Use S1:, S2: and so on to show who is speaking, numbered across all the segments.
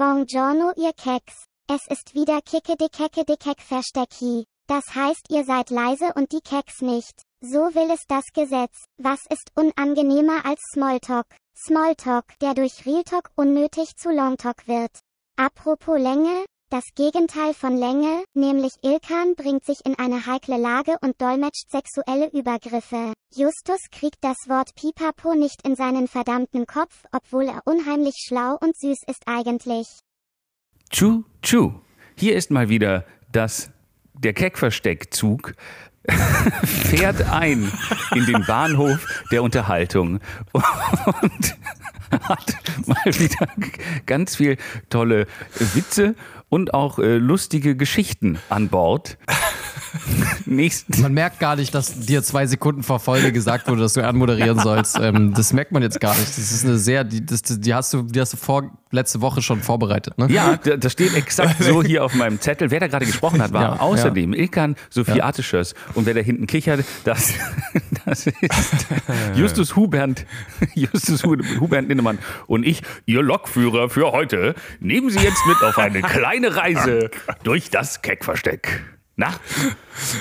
S1: Buongiorno ihr Keks. Es ist wieder Kicke de Kecke de Keck Verstecki. Das heißt ihr seid leise und die Keks nicht. So will es das Gesetz. Was ist unangenehmer als Smalltalk? Smalltalk, der durch Realtalk unnötig zu Longtalk wird. Apropos Länge, das Gegenteil von Länge, nämlich Ilkan bringt sich in eine heikle Lage und dolmetscht sexuelle Übergriffe. Justus kriegt das Wort Pipapo nicht in seinen verdammten Kopf, obwohl er unheimlich schlau und süß ist eigentlich.
S2: Tschu, tschu. Hier ist mal wieder das, der Keckversteckzug fährt ein in den Bahnhof der Unterhaltung und hat mal wieder ganz viel tolle Witze und auch äh, lustige Geschichten an Bord.
S3: Nächsten. Man merkt gar nicht, dass dir zwei Sekunden vor Folge gesagt wurde, dass du anmoderieren sollst. Ähm, das merkt man jetzt gar nicht. Das ist eine sehr, die, das, die hast du, die hast du vor, letzte Woche schon vorbereitet, ne?
S2: Ja, das steht exakt so hier auf meinem Zettel. Wer da gerade gesprochen hat, war ja, außerdem ja. Ilkan Sophie ja. Artischers. Und wer da hinten kichert, das, das ist Justus Hubert, Justus Hubert Lindemann und ich, Ihr Lokführer für heute. Nehmen Sie jetzt mit auf eine kleine Reise durch das Keckversteck. Na?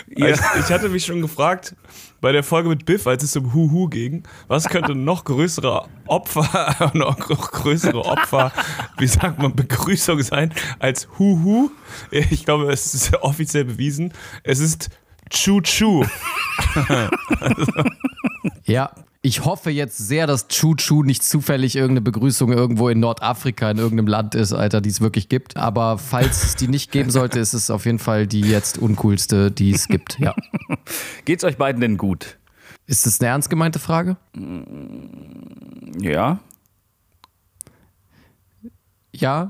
S4: Ja. Ich, ich, hatte mich schon gefragt, bei der Folge mit Biff, als es um Huhu ging, was könnte noch größere Opfer, noch größere Opfer, wie sagt man, Begrüßung sein als Huhu? Ich glaube, es ist offiziell bewiesen. Es ist Chu-Chu.
S3: also. Ja, ich hoffe jetzt sehr, dass Chu-Chu nicht zufällig irgendeine Begrüßung irgendwo in Nordafrika in irgendeinem Land ist, Alter, die es wirklich gibt. Aber falls es die nicht geben sollte, ist es auf jeden Fall die jetzt uncoolste, die es gibt. Ja.
S2: Geht's euch beiden denn gut?
S3: Ist das eine ernst gemeinte Frage?
S2: Ja.
S3: Ja.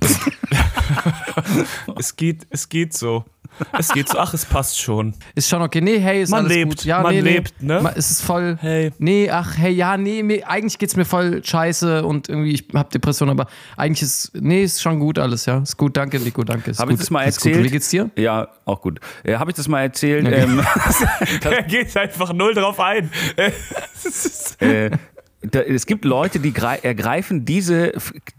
S4: es, geht, es geht so. Es geht so, ach, es passt schon.
S3: Ist schon okay. Nee, hey, ist
S4: man
S3: alles
S4: lebt,
S3: gut. Ja,
S4: man
S3: nee,
S4: lebt,
S3: nee.
S4: ne?
S3: Es ist voll.
S4: Hey.
S3: Nee, ach, hey, ja, nee, nee eigentlich geht's mir voll scheiße und irgendwie, ich hab Depression, aber eigentlich ist, nee, ist schon gut alles, ja. Ist gut, danke, Nico, danke.
S2: Habe ich das mal erzählt?
S3: Wie geht's dir?
S2: Ja, auch gut. Äh, Habe ich das mal erzählt?
S4: Okay. Ähm, er geht einfach null drauf ein.
S2: äh, da, es gibt Leute, die ergreifen diese,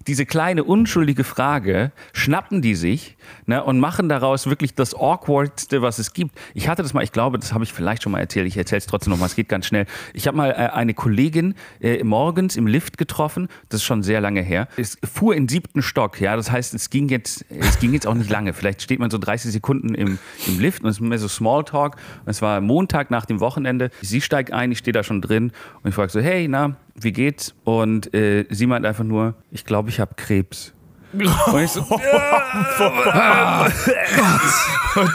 S2: diese kleine unschuldige Frage, schnappen die sich ne, und machen daraus wirklich das Awkwardste, was es gibt. Ich hatte das mal, ich glaube, das habe ich vielleicht schon mal erzählt, ich erzähle es trotzdem noch mal, es geht ganz schnell. Ich habe mal äh, eine Kollegin äh, morgens im Lift getroffen, das ist schon sehr lange her. Es fuhr in siebten Stock, ja, das heißt, es ging jetzt, es ging jetzt auch nicht lange. Vielleicht steht man so 30 Sekunden im, im Lift und es ist mehr so Smalltalk. Es war Montag nach dem Wochenende. Sie steigt ein, ich stehe da schon drin und ich frage so, hey, na, wie geht's? Und äh, sie meint einfach nur, ich glaube, ich habe Krebs. Und ich so,
S4: und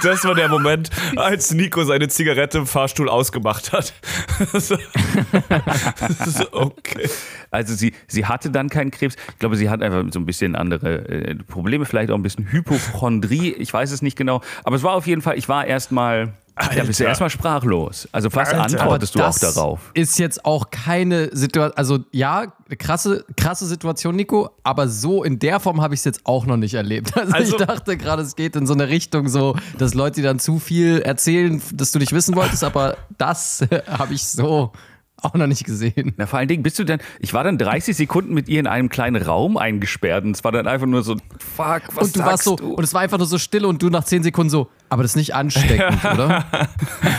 S4: das war der Moment, als Nico seine Zigarette im Fahrstuhl ausgemacht hat. okay.
S2: Also sie, sie hatte dann keinen Krebs. Ich glaube, sie hat einfach so ein bisschen andere äh, Probleme, vielleicht auch ein bisschen Hypochondrie. Ich weiß es nicht genau. Aber es war auf jeden Fall, ich war erstmal Alter. Ja, bist du erstmal sprachlos. Also was Alter. antwortest du auch darauf?
S3: Ist jetzt auch keine Situation, also ja, krasse, krasse Situation, Nico, aber so in der Form habe ich es jetzt auch noch nicht erlebt. Also, also ich dachte gerade, es geht in so eine Richtung, so, dass Leute dann zu viel erzählen, dass du nicht wissen wolltest, aber das habe ich so auch noch nicht gesehen.
S2: Na, vor allen Dingen bist du dann, ich war dann 30 Sekunden mit ihr in einem kleinen Raum eingesperrt und es war dann einfach nur so, fuck, was
S3: Und du warst so,
S2: du?
S3: und es war einfach nur so still und du nach 10 Sekunden so, aber das ist nicht ansteckend, oder?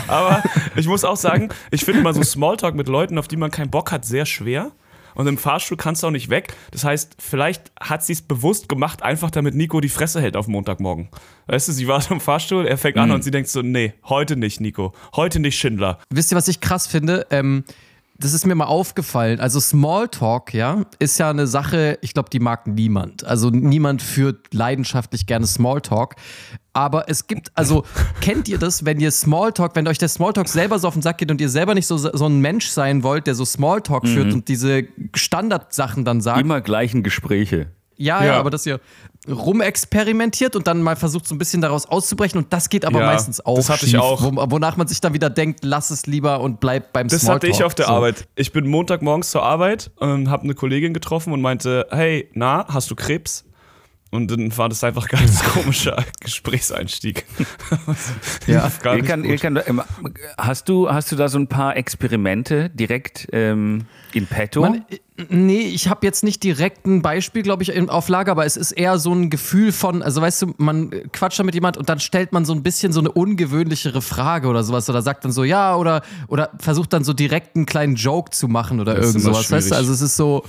S4: aber ich muss auch sagen, ich finde mal so Smalltalk mit Leuten, auf die man keinen Bock hat, sehr schwer. Und im Fahrstuhl kannst du auch nicht weg. Das heißt, vielleicht hat sie es bewusst gemacht, einfach damit Nico die Fresse hält auf Montagmorgen. Weißt du, sie war so im Fahrstuhl, er fängt an mhm. und sie denkt so, nee, heute nicht, Nico. Heute nicht Schindler.
S3: Wisst ihr, was ich krass finde? Ähm, das ist mir mal aufgefallen. Also Smalltalk, ja, ist ja eine Sache, ich glaube, die mag niemand. Also niemand führt leidenschaftlich gerne Smalltalk. Aber es gibt, also kennt ihr das, wenn ihr Smalltalk, wenn euch der Smalltalk selber so auf den Sack geht und ihr selber nicht so, so ein Mensch sein wollt, der so Smalltalk mhm. führt und diese Standardsachen dann sagt?
S2: Immer gleichen Gespräche.
S3: Ja, ja, ja, aber dass ihr rumexperimentiert und dann mal versucht, so ein bisschen daraus auszubrechen und das geht aber ja, meistens auch.
S4: Das hatte schief, ich auch.
S3: Wo, wonach man sich dann wieder denkt, lass es lieber und bleib beim
S4: Das
S3: Smalltalk.
S4: hatte ich auf der so. Arbeit. Ich bin Montagmorgens zur Arbeit und habe eine Kollegin getroffen und meinte, hey, na, hast du Krebs? Und dann war das einfach ein ganz komischer Gesprächseinstieg.
S3: Ja.
S4: Lief gar nicht
S2: Ilkan,
S4: gut.
S2: Ilkan, hast, du, hast du da so ein paar Experimente direkt ähm, in petto?
S3: Man, äh, nee, ich habe jetzt nicht direkt ein Beispiel, glaube ich, auf Lager, aber es ist eher so ein Gefühl von, also weißt du, man quatscht da mit jemand und dann stellt man so ein bisschen so eine ungewöhnlichere Frage oder sowas oder sagt dann so ja oder oder versucht dann so direkt einen kleinen Joke zu machen oder
S4: Das
S3: irgend sowas, weißt du? Also es ist so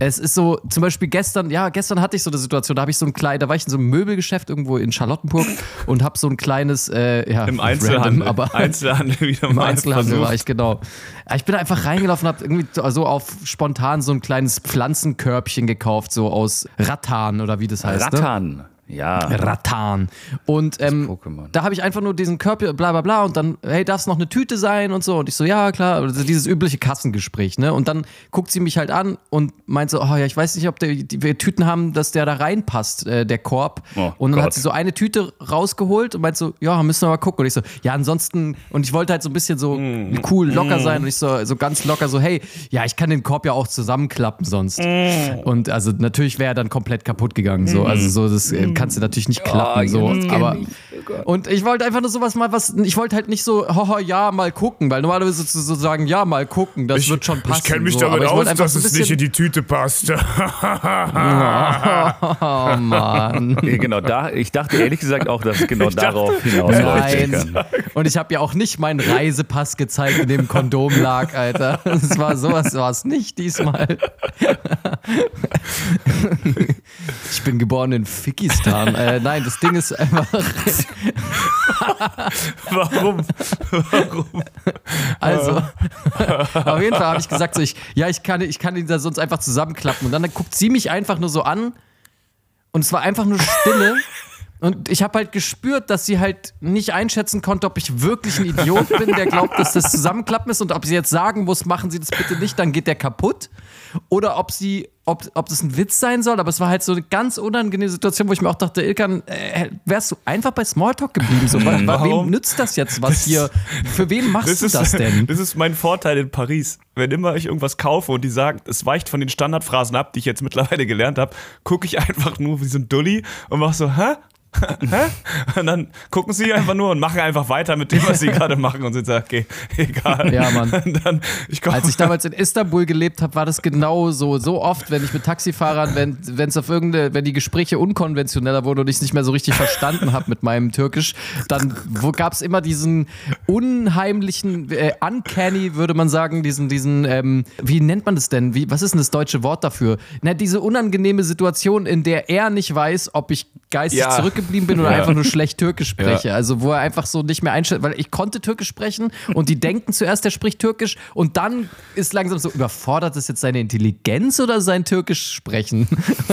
S3: es ist so, zum Beispiel gestern, ja, gestern hatte ich so eine Situation, da habe ich so ein kleines, da war ich in so einem Möbelgeschäft irgendwo in Charlottenburg und habe so ein kleines, äh, ja,
S4: Im
S3: random,
S4: Einzelhandel.
S3: aber
S4: Einzelhandel wieder
S3: im
S4: mal
S3: Einzelhandel
S4: versucht.
S3: war ich, genau. Ich bin einfach reingelaufen und habe irgendwie so also auf spontan so ein kleines Pflanzenkörbchen gekauft, so aus Rattan oder wie das heißt. Ne?
S2: Ja.
S3: Rattan. Und ähm, da habe ich einfach nur diesen Körper, bla bla bla, und dann, hey, darf es noch eine Tüte sein und so. Und ich so, ja, klar, also dieses übliche Kassengespräch, ne? Und dann guckt sie mich halt an und meint so, oh ja, ich weiß nicht, ob der, die, wir Tüten haben, dass der da reinpasst, äh, der Korb.
S2: Oh
S3: und dann
S2: Gott.
S3: hat sie so eine Tüte rausgeholt und meint so, ja, müssen wir mal gucken. Und ich so, ja, ansonsten, und ich wollte halt so ein bisschen so
S2: Mm.
S3: cool, locker sein. Und ich so, so ganz locker so, hey, ja, ich kann den Korb ja auch zusammenklappen sonst.
S2: Mm.
S3: Und also natürlich wäre er dann komplett kaputt gegangen. So. Also so, das äh, kannst du natürlich nicht klappen. so.
S2: jetzt kenn
S3: Aber
S2: ich. Oh
S3: und ich wollte einfach nur sowas mal was, ich wollte halt nicht so, haha, ja, mal gucken, weil normalerweise so, so sagen, ja, mal gucken, das wird schon passen.
S5: Ich kenne mich
S3: so.
S5: damit
S3: ich
S5: aus, dass
S3: so
S5: es nicht in die Tüte passt.
S3: Oh Mann.
S2: Genau, da, ich dachte ehrlich gesagt auch, dass es genau darauf hinausläuft.
S3: Nein.
S2: Ilkan.
S3: Und ich habe ja auch nicht meinen Reisepass gezeigt, in dem Kondom lag, Alter. Es war sowas, war es nicht diesmal. Ich bin geboren in Fikistan. Äh, nein, das Ding ist einfach.
S4: Warum? Warum?
S3: Also, auf jeden Fall habe ich gesagt, so ich, ja, ich kann, ich kann ihn da sonst einfach zusammenklappen. Und dann guckt sie mich einfach nur so an und es war einfach nur Stille. Und ich habe halt gespürt, dass sie halt nicht einschätzen konnte, ob ich wirklich ein Idiot bin, der glaubt, dass das Zusammenklappen ist und ob sie jetzt sagen muss, machen Sie das bitte nicht, dann geht der kaputt. Oder ob sie, ob, ob das ein Witz sein soll. Aber es war halt so eine ganz unangenehme Situation, wo ich mir auch dachte, Ilkan, äh, wärst du einfach bei Smalltalk geblieben? So, wa- wem nützt das jetzt was hier? Für wen machst
S4: Das
S3: du
S4: ist,
S3: das denn?
S4: das ist mein Vorteil in Paris. Wenn immer ich irgendwas kaufe und die sagen, es weicht von den Standardphrasen ab, die ich jetzt mittlerweile gelernt habe, gucke ich einfach nur wie so ein Dulli und mache so, hä? Und dann gucken sie einfach nur und machen einfach weiter mit dem, was sie gerade machen und sind so, okay, egal.
S3: Ja, Mann.
S4: Dann, ich komm,
S3: Als ich damals in Istanbul gelebt habe, war das genau so. So oft, wenn ich mit Taxifahrern, wenn es auf irgendeine, wenn die Gespräche unkonventioneller wurden und ich es nicht mehr so richtig verstanden habe mit meinem Türkisch, dann gab es immer diesen unheimlichen, äh, uncanny, würde man sagen, diesen, diesen, ähm, wie nennt man das denn? Wie, was ist denn das deutsche Wort dafür? Na, diese unangenehme Situation, in der er nicht weiß, ob ich geistig
S4: Ja.
S3: zurückgeblieben bin oder
S4: Ja.
S3: einfach nur schlecht Türkisch spreche.
S4: Ja.
S3: Also wo er einfach so nicht mehr einstellt, weil ich konnte Türkisch sprechen und die denken zuerst, er spricht Türkisch und dann ist langsam so, überfordert das jetzt seine Intelligenz oder sein Türkisch sprechen?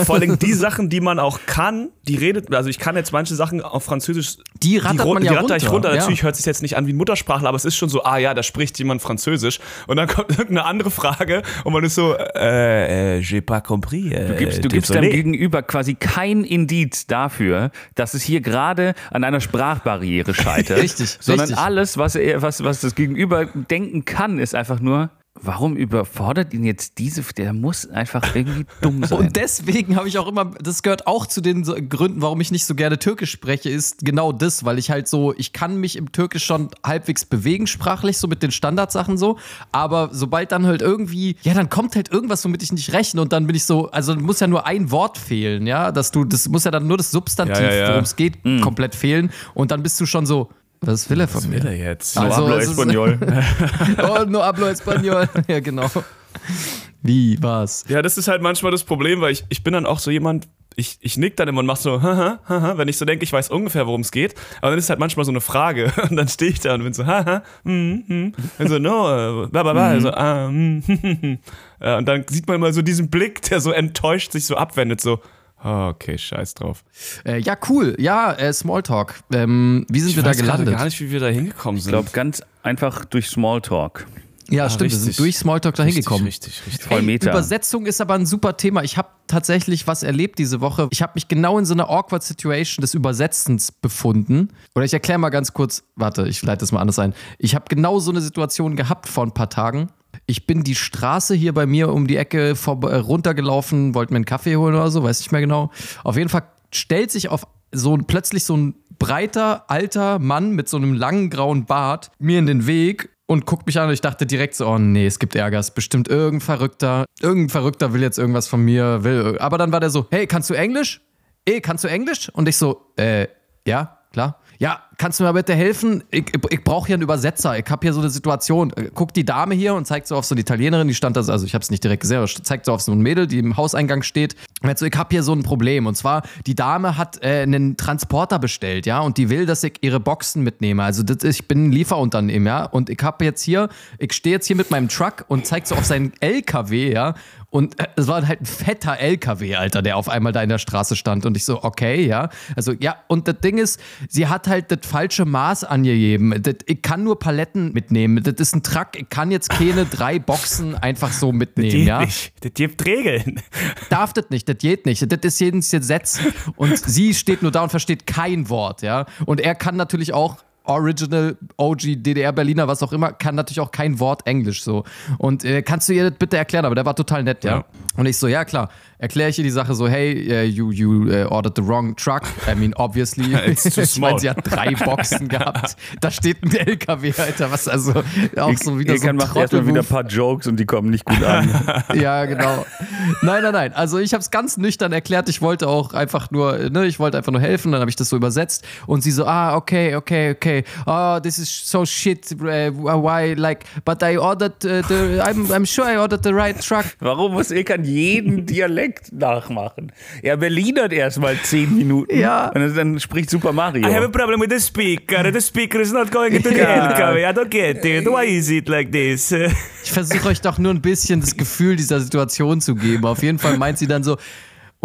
S4: vor allem die Sachen, die man auch kann, die redet, also ich kann jetzt manche Sachen auf Französisch,
S3: Die rattert
S4: ru-
S3: man ja
S4: die ratter ich
S3: runter,
S4: runter.
S3: ja.
S4: Natürlich hört sich jetzt nicht an wie ein Muttersprachler, aber es ist schon so, ah ja, da spricht jemand Französisch. Und dann kommt irgendeine andere Frage und man ist so, äh, äh j'ai pas compris. Äh,
S2: Du gibst, du gibst deinem Gegenüber quasi kein Indiz dafür, dass es hier gerade an einer Sprachbarriere scheitert.
S3: Richtig,
S2: Sondern
S3: richtig.
S2: alles, was, er, was, was das Gegenüber denken kann, ist einfach nur, warum überfordert ihn jetzt diese, der muss einfach irgendwie dumm sein.
S3: Und deswegen habe ich auch immer, das gehört auch zu den Gründen, warum ich nicht so gerne Türkisch spreche, ist genau das, weil ich halt so, ich kann mich im Türkisch schon halbwegs bewegen sprachlich, so mit den Standardsachen so, aber sobald dann halt irgendwie, ja, dann kommt halt irgendwas, womit ich nicht rechne und dann bin ich so, also muss ja nur ein Wort fehlen, ja, dass du, das muss ja dann nur das Substantiv,
S4: Ja, ja, ja.
S3: worum es geht, komplett fehlen und dann bist du schon so, was will er von mir?
S4: Will er jetzt?
S3: Also,
S2: Hablo
S3: es ist-
S2: Español.
S3: oh, no hablo español. ja, genau. Wie, was?
S4: Ja, das ist halt manchmal das Problem, weil ich, ich bin dann auch so jemand, ich, ich nick dann immer und mach so, haha, haha, wenn ich so denke, ich weiß ungefähr, worum es geht. Aber dann ist halt manchmal so eine Frage und dann stehe ich da und bin so, haha, hm, hm. Und so, no, äh, bla, bla, bla. So, ah, hm, hm, hm, hm. Äh, Und dann sieht man immer so diesen Blick, der so enttäuscht sich so abwendet, so, ah, okay, scheiß drauf.
S3: Äh, ja, cool. Ja, äh, Smalltalk. Ähm, wie sind
S4: Ich
S3: wir da
S4: weiß gerade
S3: gelandet?
S4: gar nicht, wie wir da hingekommen
S2: Ich
S4: sind.
S2: glaube, ganz einfach durch Smalltalk.
S3: ja, stimmt. Wir sind
S4: richtig.
S3: durch Smalltalk da hingekommen.
S4: Richtig, richtig, richtig.
S2: Voll Meta.
S3: Übersetzung ist aber ein super Thema. Ich habe tatsächlich was erlebt diese Woche. Ich habe mich genau in so einer awkward Situation des Übersetzens befunden. Oder ich erkläre mal ganz kurz, warte, ich leite das mal anders ein. Ich habe genau so eine Situation gehabt vor ein paar Tagen. Ich bin die Straße hier bei mir um die Ecke vor, äh, runtergelaufen, wollte mir einen Kaffee holen oder so, weiß nicht mehr genau. Auf jeden Fall stellt sich auf so ein, plötzlich so ein breiter, alter Mann mit so einem langen grauen Bart mir in den Weg und guckt mich an und ich dachte direkt so, oh nee, es gibt Ärger, es ist bestimmt irgendein Verrückter, irgendein Verrückter will jetzt irgendwas von mir, will. Aber dann war der so, hey, kannst du Englisch? Ey, kannst du Englisch? Und ich so, äh, ja, klar. Ja, kannst du mir bitte helfen? Ich, ich, ich brauche hier einen Übersetzer. Ich habe hier so eine Situation. Guckt die Dame hier und zeigt so auf so eine Italienerin, die stand da, also ich habe es nicht direkt gesehen, aber zeigt so auf so ein Mädel, die im Hauseingang steht. Und so, ich habe hier so ein Problem. Und zwar, die Dame hat äh, einen Transporter bestellt, ja, und die will, dass ich ihre Boxen mitnehme. Also das, ich bin ein Lieferunternehmen, ja, und ich habe jetzt hier, ich stehe jetzt hier mit meinem Truck und zeigt so auf seinen LKW, ja, und äh, es war halt ein fetter LKW, Alter, der auf einmal da in der Straße stand. Und ich so, okay, ja. Also, ja, und das Ding ist, sie hat halt das falsche Maß angegeben. Das, ich kann nur Paletten mitnehmen. Das ist ein Truck, ich kann jetzt keine drei Boxen einfach so mitnehmen,
S4: das geht
S3: ja.
S4: Nicht. Das gibt Regeln.
S3: Darf das nicht, das geht nicht. Das ist jedes Gesetz. Und sie steht nur da und versteht kein Wort, ja. Und er kann natürlich auch Original, OG, DDR, Berliner, was auch immer, kann natürlich auch kein Wort Englisch so. Und äh, kannst du ihr das bitte erklären? Aber der war total nett, ja.
S4: Ja.
S3: Und ich so, ja klar, erkläre ich ihr die Sache so, hey, uh, you, you uh, ordered the wrong truck. I mean, obviously. Ich meine, sie hat drei Boxen gehabt. Da steht ein LKW, Alter, was also auch so wieder so
S2: Ekan
S3: ein
S2: macht erstmal wieder ein paar Jokes und die kommen nicht gut an.
S3: Ja, genau. Nein, nein, nein. Also ich habe es ganz nüchtern erklärt. Ich wollte auch einfach nur, ne, ich wollte einfach nur helfen. Dann habe ich das so übersetzt und sie so, ah, okay, okay, okay. Oh, this is so shit. Uh, why, like, but I ordered uh, the, I'm, I'm sure I ordered the right truck.
S2: Warum muss Ekan jeden Dialekt nachmachen? Er Berlinert erst mal zehn Minuten
S3: Ja.
S2: und dann spricht Super Mario.
S4: I have a problem with the speaker. The speaker is not going into the. LKW. I don't get it. Why is it like this?
S3: Ich versuche euch doch nur ein bisschen das Gefühl dieser Situation zu geben. Auf jeden Fall meint sie dann so.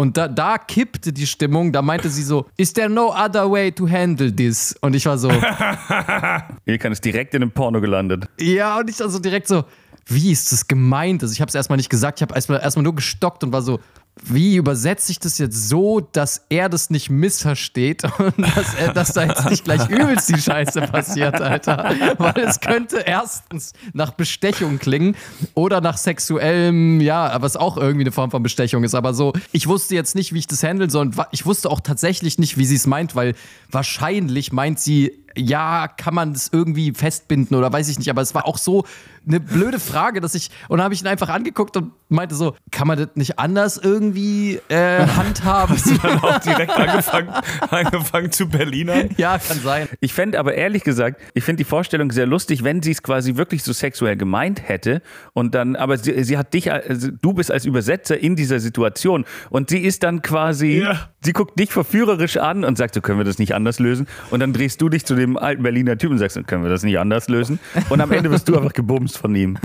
S3: Und da, da kippte die Stimmung, da meinte sie so, is there no other way to handle this? Und ich war so,
S2: Ekan ist direkt in einem Porno gelandet.
S3: Ja, und ich also direkt so, wie ist das gemeint? Also ich habe es erstmal nicht gesagt, ich habe erstmal erstmal nur gestockt und war so, wie übersetze ich das jetzt so, dass er das nicht missversteht und dass, er, dass da jetzt nicht gleich übelst die Scheiße passiert, Alter? Weil es könnte erstens nach Bestechung klingen oder nach sexuellem, ja, was auch irgendwie eine Form von Bestechung ist. Aber so, ich wusste jetzt nicht, wie ich das handeln soll und ich wusste auch tatsächlich nicht, wie sie es meint, weil wahrscheinlich meint sie, ja, kann man das irgendwie festbinden oder weiß ich nicht, aber es war auch so eine blöde Frage, dass ich, und dann habe ich ihn einfach angeguckt und meinte so, kann man das nicht anders irgendwie äh, handhaben?
S4: Dann auch direkt angefangen, angefangen zu Berlinern.
S3: ja, kann sein.
S2: Ich fände aber ehrlich gesagt, ich finde die Vorstellung sehr lustig, wenn sie es quasi wirklich so sexuell gemeint hätte und dann, aber sie, sie hat dich, also du bist als Übersetzer in dieser Situation und sie ist dann quasi,
S4: Ja.
S2: Sie guckt dich verführerisch an und sagt, so können wir das nicht anders lösen und dann drehst du dich zu dem alten Berliner Typen und sagst, so können wir das nicht anders lösen und am Ende wirst du einfach gebumst von ihm.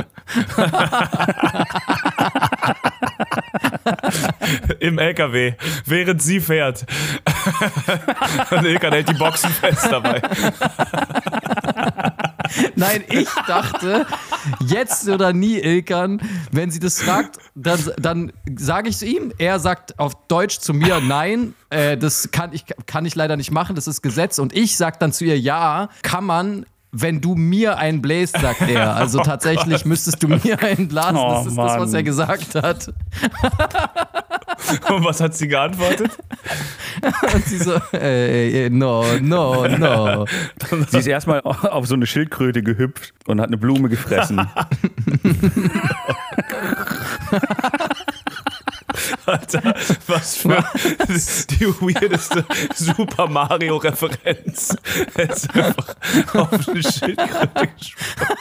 S4: Im LKW, während sie fährt. Und Ilkan hält die Boxen fest dabei.
S3: Nein, ich dachte, jetzt oder nie, Ilkan, wenn sie das fragt, dann, dann sage ich zu ihm, er sagt auf Deutsch zu mir, nein, äh, das kann ich, kann ich leider nicht machen, das ist Gesetz. Und ich sage dann zu ihr, ja, kann man, wenn du mir einen bläst, sagt er. Also tatsächlich müsstest du mir einen blasen.
S2: Oh,
S3: das ist das, was
S2: Mann.
S3: er gesagt hat.
S4: Und was hat sie geantwortet?
S3: Und sie so, äh, äh, no, no, no.
S2: Sie ist erstmal auf so eine Schildkröte gehüpft und hat eine Blume gefressen.
S4: Alter, was für die weirdeste Super Mario-Referenz. Er ist einfach auf eine Schildkröte gesprungen,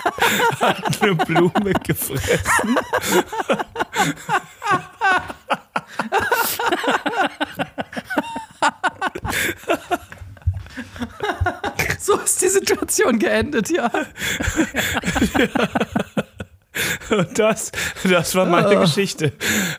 S4: hat eine Blume gefressen.
S3: So ist die Situation geendet, ja.
S4: Und das, das war meine Geschichte.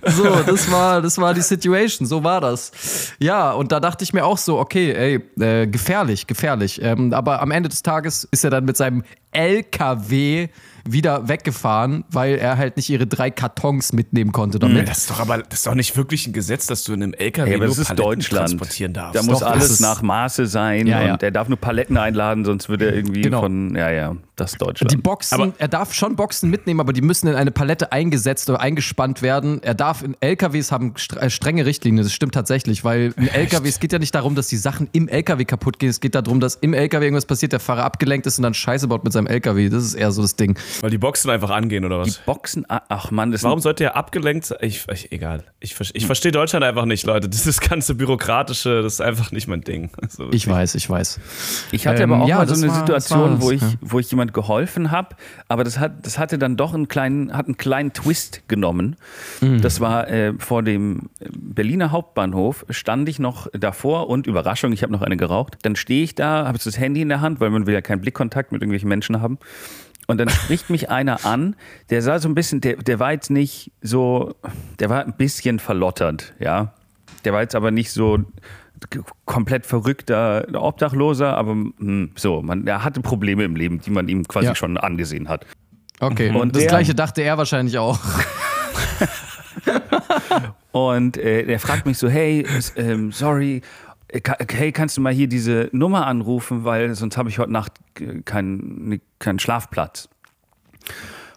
S3: So, das war, das war die Situation, so war das. Ja, und da dachte ich mir auch so, okay, ey, äh, gefährlich, gefährlich. Ähm, aber am Ende des Tages ist er dann mit seinem LKW wieder weggefahren, weil er halt nicht ihre drei Kartons mitnehmen konnte damit.
S4: Das ist doch aber das ist doch nicht wirklich ein Gesetz, dass du in einem LKW
S2: Ja,
S4: nur
S2: das ist
S4: Paletten
S2: Deutschland.
S4: transportieren darfst.
S2: Da muss
S3: Doch,
S2: alles nach Maße sein
S3: Ja, ja.
S2: und er darf nur Paletten einladen, sonst wird er irgendwie
S3: Genau.
S2: von, ja, ja, das ist Deutschland.
S3: Die Boxen,
S4: Aber-
S3: er darf schon Boxen mitnehmen, aber die müssen in eine Palette eingesetzt oder eingespannt werden. Er darf in LKWs haben äh, strenge Richtlinien, das stimmt tatsächlich, weil in LKWs es geht ja nicht darum, dass die Sachen im LKW kaputt gehen, es geht darum, dass im LKW irgendwas passiert, der Fahrer abgelenkt ist und dann Scheiße baut mit seinem LKW. Das ist eher so das Ding.
S4: Weil die Boxen einfach angehen oder
S2: die
S4: was?
S2: Boxen, ah, ach man, das
S4: Warum sollte er abgelenkt sein? Ich, ich, egal. Ich, ich verstehe Deutschland einfach nicht, Leute. Das ist ganze Bürokratische, das ist einfach nicht mein Ding. Also,
S3: Ich weiß, ich weiß.
S2: Ich hatte
S3: Ähm,
S2: aber auch
S3: ja,
S2: mal so
S3: das
S2: eine
S3: war- das
S2: Situation,
S3: war
S2: wo,
S3: das,
S2: ich,
S3: ja.
S2: wo ich jemand geholfen habe, aber das, hat, das hatte dann doch einen kleinen, hat einen kleinen Twist genommen.
S3: Mhm.
S2: Das war äh, vor dem Berliner Hauptbahnhof, stand ich noch davor und Überraschung, ich habe noch eine geraucht. Dann stehe ich da, habe das Handy in der Hand, weil man will ja keinen Blickkontakt mit irgendwelchen Menschen haben. Und dann spricht mich einer an, der sah so ein bisschen, der, der war jetzt nicht so, der war ein bisschen verlottert, ja. Der war jetzt aber nicht so komplett verrückter Obdachloser, aber hm, so, man, er hatte Probleme im Leben, die man ihm quasi
S3: Ja.
S2: schon angesehen hat.
S3: Okay,
S2: Und
S3: das
S2: der-
S3: gleiche dachte er wahrscheinlich auch.
S2: Und äh, der fragt mich so, hey, ähm, sorry, hey, kannst du mal hier diese Nummer anrufen, weil sonst habe ich heute Nacht äh, keinen keinen Schlafplatz.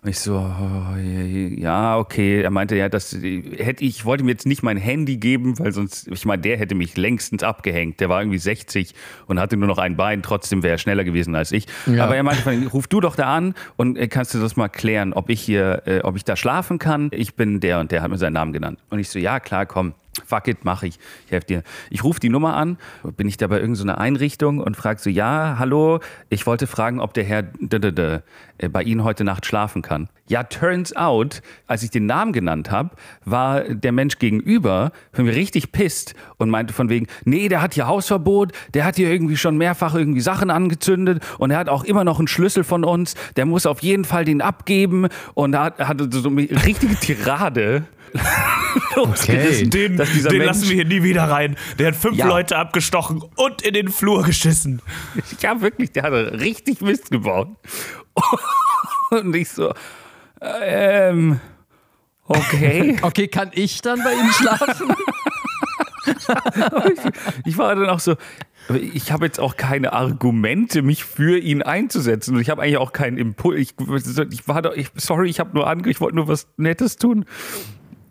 S2: Und ich so, oh, ja, okay. Er meinte, ja, das hätte ich, wollte ihm jetzt nicht mein Handy geben, weil sonst, ich meine, der hätte mich längstens abgehängt. Der war irgendwie 60 und hatte nur noch ein Bein, trotzdem wäre er schneller gewesen als ich.
S3: Ja.
S2: Aber er meinte, ruf du doch da an und äh, kannst du das mal klären, ob ich hier, äh, ob ich da schlafen kann. Ich bin der und der hat mir seinen Namen genannt. Und ich so, ja, klar, komm. Fuck it, mach ich. Ich helfe dir. Ich rufe die Nummer an, bin ich da bei irgendeiner Einrichtung und frage so, ja, hallo, ich wollte fragen, ob der Herr d -d -d äh, bei Ihnen heute Nacht schlafen kann. Ja, turns out, als ich den Namen genannt habe, war der Mensch gegenüber von mir richtig pisst und meinte von wegen, nee, der hat hier Hausverbot, der hat hier irgendwie schon mehrfach irgendwie Sachen angezündet und er hat auch immer noch einen Schlüssel von uns, der muss auf jeden Fall den abgeben und hat- hatte so eine richtige Tirade. losgerissen,
S4: Den, den
S2: Mensch,
S4: lassen wir hier nie wieder rein. Der hat fünf
S2: Ja.
S4: Leute abgestochen und in den Flur geschissen.
S2: Ja, wirklich, der hatte richtig Mist gebaut. Und ich so, ähm, okay.
S3: Okay, kann ich dann bei Ihnen schlafen?
S2: Ich war dann auch so, ich habe jetzt auch keine Argumente, mich für ihn einzusetzen. Und ich habe eigentlich auch keinen Impuls. Ich, ich war doch, ich, sorry, ich habe nur ange, ich wollte nur was Nettes tun.